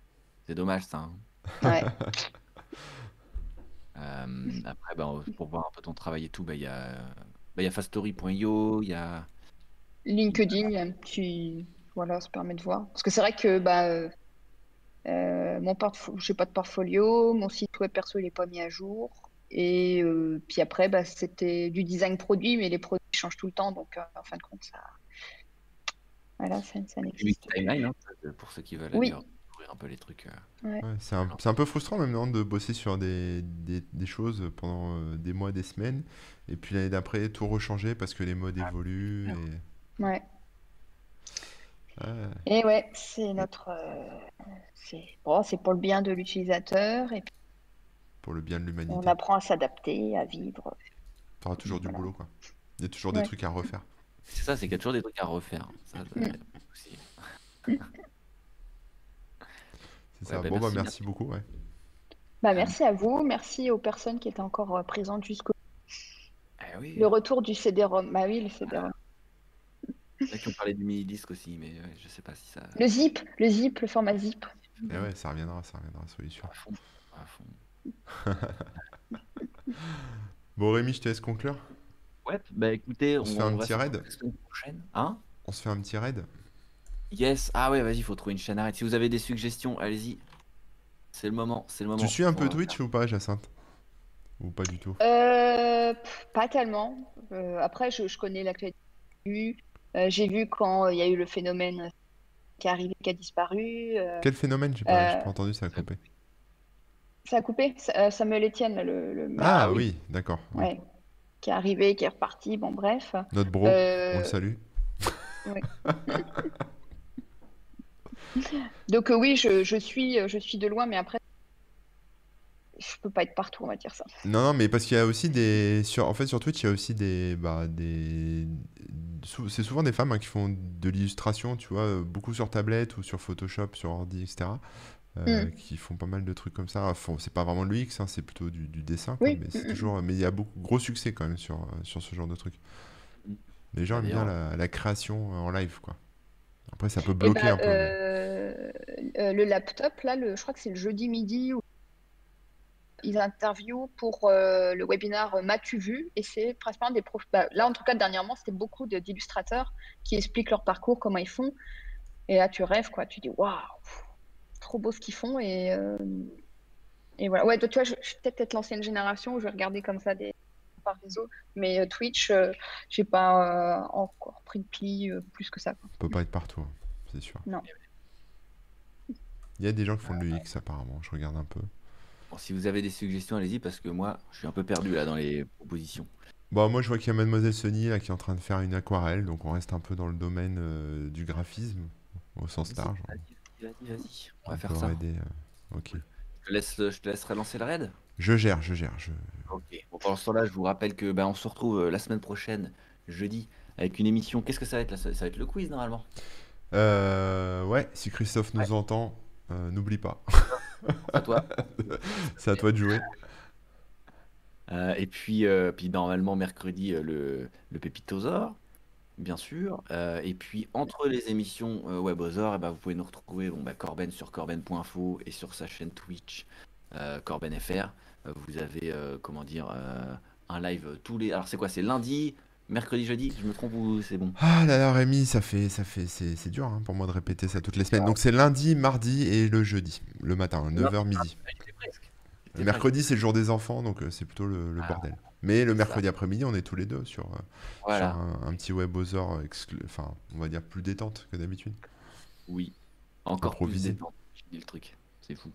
C'est dommage ça. hein. Ouais. Euh, après, bah, pour voir un peu ton travail et tout, bah, il y a, il y a fastory.io, il y a. LinkedIn, petit. Voilà, ça permet de voir. Parce que c'est vrai que bah, euh, euh, mon portfolio, j'ai pas de portfolio, mon site web perso il est pas mis à jour. Et euh, puis après, bah, c'était du design produit, mais les produits changent tout le temps, donc euh, en fin de compte, ça. Voilà, ça, ça n'existe timeline, hein, pour ceux qui veulent Oui. Un peu les trucs. euh. Ouais, c'est un, c'est un peu frustrant même non, de bosser sur des, des, des choses pendant euh, des mois, des semaines, et puis l'année d'après tout rechanger parce que les modes évoluent. Et... Ouais. Ouais. Et ouais, c'est notre. euh, c'est bon, c'est pour le bien de l'utilisateur, et puis pour le bien de on l'humanité. apprend à s'adapter, à vivre. Tu auras toujours du boulot, quoi. Il y a toujours des trucs à refaire. C'est ça, c'est qu'il y a toujours des trucs à refaire. Ça, ça. Ouais, bah, bon, merci, merci beaucoup. Ouais. Bah, merci à vous, merci aux personnes qui étaient encore euh, présentes jusqu'au Eh oui, le retour du CD-ROM. Bah oui, le CD-ROM. a qui ont parlé du mini-disque aussi, mais ouais, je sais pas si ça. Le zip, le zip, le format zip. Et ouais, ça reviendra, ça reviendra, sûr. À fond, à fond. Bon, Rémi, je te laisse conclure. Ouais, bah écoutez, On se fait un petit raid prochaine. Hein? On se fait un petit raid. Yes. Ah ouais, vas-y, faut trouver une chaîne à raid. Si vous avez des suggestions, allez-y. C'est le moment, c'est le moment. Tu suis un peu Twitch ou pas, Jacinthe Ou pas du tout Euh, pas tellement. Euh, après, je, je connais l'actualité. Euh, j'ai vu quand euh, il y a eu le phénomène qui est arrivé, qui a disparu. euh, Quel phénomène J'ai pas, euh, pas entendu, ça a coupé. ça a coupé. Sa- euh, Samuel Etienne, le, le- Ah oui, d'accord. oui. ouais, qui est arrivé, qui est reparti. Bon, bref. Notre bro, Euh, on le salue. Donc euh, oui, je, je suis, je suis de loin, mais après, je peux pas être partout, on va dire ça. Non, non, mais parce qu'il y a aussi des. Sur... En fait, sur Twitch, il y a aussi des. Bah, des... C'est souvent des femmes hein, qui font de l'illustration, tu vois, euh, beaucoup sur tablette ou sur Photoshop, sur ordi, etc. euh, Mm. qui font pas mal de trucs comme ça. Font- C'est pas vraiment de l'UX, hein, c'est plutôt du, du dessin, quoi, Oui, mais c'est mm, mm, toujours. Mais il y a beaucoup gros succès quand même sur, euh, sur ce genre de trucs. Les gens aiment bien la, la création euh, en live, quoi. Après, ça peut Eh bloquer ben, un peu. mais- euh, euh, le laptop, là, le, je crois que c'est le jeudi midi où ils interviewent pour euh, le webinaire M'as-tu vu? Et c'est principalement des profs. bah, là, en tout cas, dernièrement, c'était beaucoup d'illustrateurs qui expliquent leur parcours, comment ils font. Et là, tu rêves, quoi. Tu dis, waouh, trop beau ce qu'ils font. Et, euh, et voilà. Ouais, donc, tu vois, je, je suis peut-être l'ancienne génération où je vais regarder comme ça des par réseau. Mais euh, Twitch, euh, j'ai pas euh, encore pris de pli euh, plus que ça. quoi. On peut pas être partout, hein, c'est sûr. Non. Il y a des gens qui font de l'UX apparemment, je regarde un peu. Bon, si vous avez des suggestions, allez-y, parce que moi, je suis un peu perdu là dans les propositions. Bon, moi, je vois qu'il y a Mademoiselle Sony là, qui est en train de faire une aquarelle, donc on reste un peu dans le domaine euh, du graphisme au sens large. vas-y, vas-y, vas-y. On va faire ça. raider, euh, ok. Je te, laisse, je te laisserai lancer le raid. Je gère, je gère. Je... Ok. Bon, pendant ce temps-là, je vous rappelle que ben, on se retrouve euh, la semaine prochaine, jeudi, avec une émission. Qu'est-ce que ça va être là Ça ça va être le quiz normalement? Euh, ouais, si Christophe nous Ouais. entend, euh, n'oublie pas. À toi. C'est à toi de jouer. Euh, et puis, puis normalement, mercredi, le, le Pépitosaure, bien sûr. Et puis, entre les émissions Webosaur, eh ben, vous pouvez nous retrouver bon, bah, Corben sur corben.info et sur sa chaîne Twitch, CorbenFR. Euh, vous avez, euh, comment dire, euh, un live tous les. Alors, c'est quoi C'est lundi, mercredi, jeudi Je me trompe ou c'est bon? Ah là là, Rémi, ça fait, ça fait, c'est c'est dur hein, pour moi de répéter ça toutes les semaines. Donc c'est lundi, mardi et le jeudi, le matin, 9h midi. Ah. Le mercredi, c'est le jour des enfants, donc euh, c'est plutôt le, le Ah, bordel. Mais le mercredi après-midi, on est tous les deux sur, Voilà. sur un, un petit webosor, exclu... enfin, on va dire plus détente que d'habitude. Oui. Encore plus Improvisé. détente, j'ai dit le truc. C'est fou.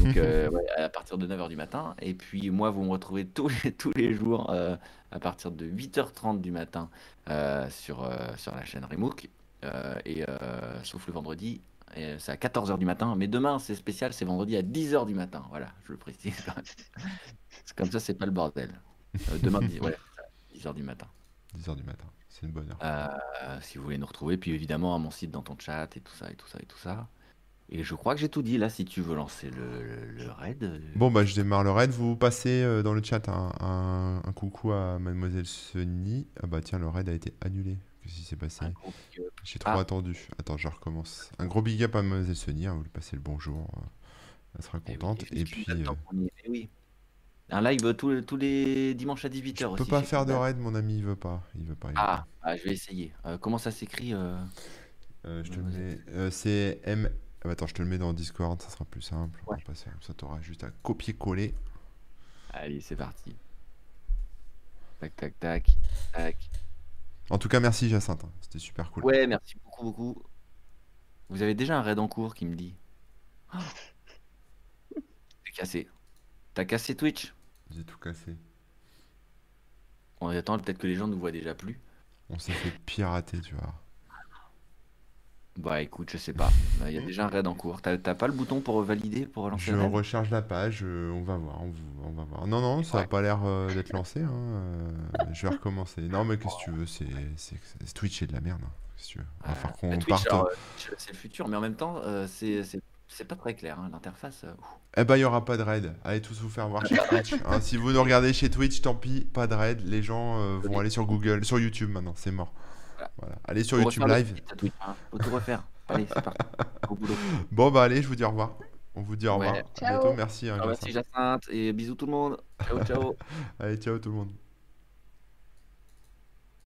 Donc, euh, ouais, à partir de 9h du matin. Et puis, moi, vous me retrouvez tous les, tous les jours euh, à partir de 8h30 du matin euh, sur, sur la chaîne Remook. Et sauf le vendredi, c'est à 14h du matin. Mais demain, c'est spécial, c'est vendredi à 10h du matin. Voilà, je le précise. comme ça, c'est pas le bordel. Demain, ouais, 10h du matin. 10h du matin, c'est une bonne heure. Si vous voulez nous retrouver, puis évidemment à mon site dans ton chat et tout ça et tout ça et tout ça. Et je crois que j'ai tout dit là. Si tu veux lancer le, le, le raid, euh, Bon, bah je démarre le raid. Vous passez euh, dans le chat un, un- un coucou à Mademoiselle Sony. Ah bah tiens, le raid a été annulé. Qu'est-ce qui s'est passé? Big up. J'ai trop Ah. attendu. Attends, je recommence. Un gros big up à Mademoiselle Sony. hein, vous lui passez le bonjour. euh, Elle sera Eh oui, contente. Et puis, euh, oui. Un live tous, tous les dimanches à 18h je aussi. peux pas faire de raid, mon ami, il veut pas. Il veut pas. il veut Ah, ah, je vais essayer. Euh, comment ça euh. Euh, je te le mets. euh, c'est M. Ah, attends, je te le mets dans Discord, ça sera plus simple. Ouais. comme ça, t'auras juste à copier-coller. Allez, c'est parti. Tac, tac, tac, tac. En tout cas, merci Jacinthe. hein, C'était super cool. Ouais, merci beaucoup, beaucoup. Vous avez déjà un raid en cours qui me dit. Oh. Cassé. T'as cassé Twitch? J'ai tout cassé. On attend peut-être que les gens nous voient déjà plus. On s'est fait pirater, tu vois. Bah écoute, je sais pas. Il y a déjà un raid en cours. T'as pas le bouton pour valider, pour relancer Je le raid? recharge la page, euh, on va voir, on, on va voir. Non, non, ça a Ouais. pas l'air euh, d'être lancé. hein, euh, je vais recommencer. Non, mais qu'est-ce que tu veux c'est, Twitch est de la merde. hein, qu'est-ce que tu veux va Bah, qu'on parte. euh, c'est le futur, mais en même temps, euh, c'est pas très clair. hein, L'interface. euh. Eh ben, il y aura pas de raid. Allez tous vous faire voir chez Twitch. hein. Si vous nous regardez chez Twitch, tant pis, pas de raid. Les gens euh, vont aller sur Google, sur YouTube maintenant, c'est mort. Voilà. Allez sur YouTube Live. Twitch, hein. Faut tout refaire. Allez, c'est parti. Au boulot. Bon, bah allez, je vous dis au revoir. On vous dit au revoir. Ouais. À Ciao. bientôt, merci. hein, Ah, Jacinthe. merci Jacinthe et bisous tout le monde. Ciao, ciao. Allez, ciao tout le monde.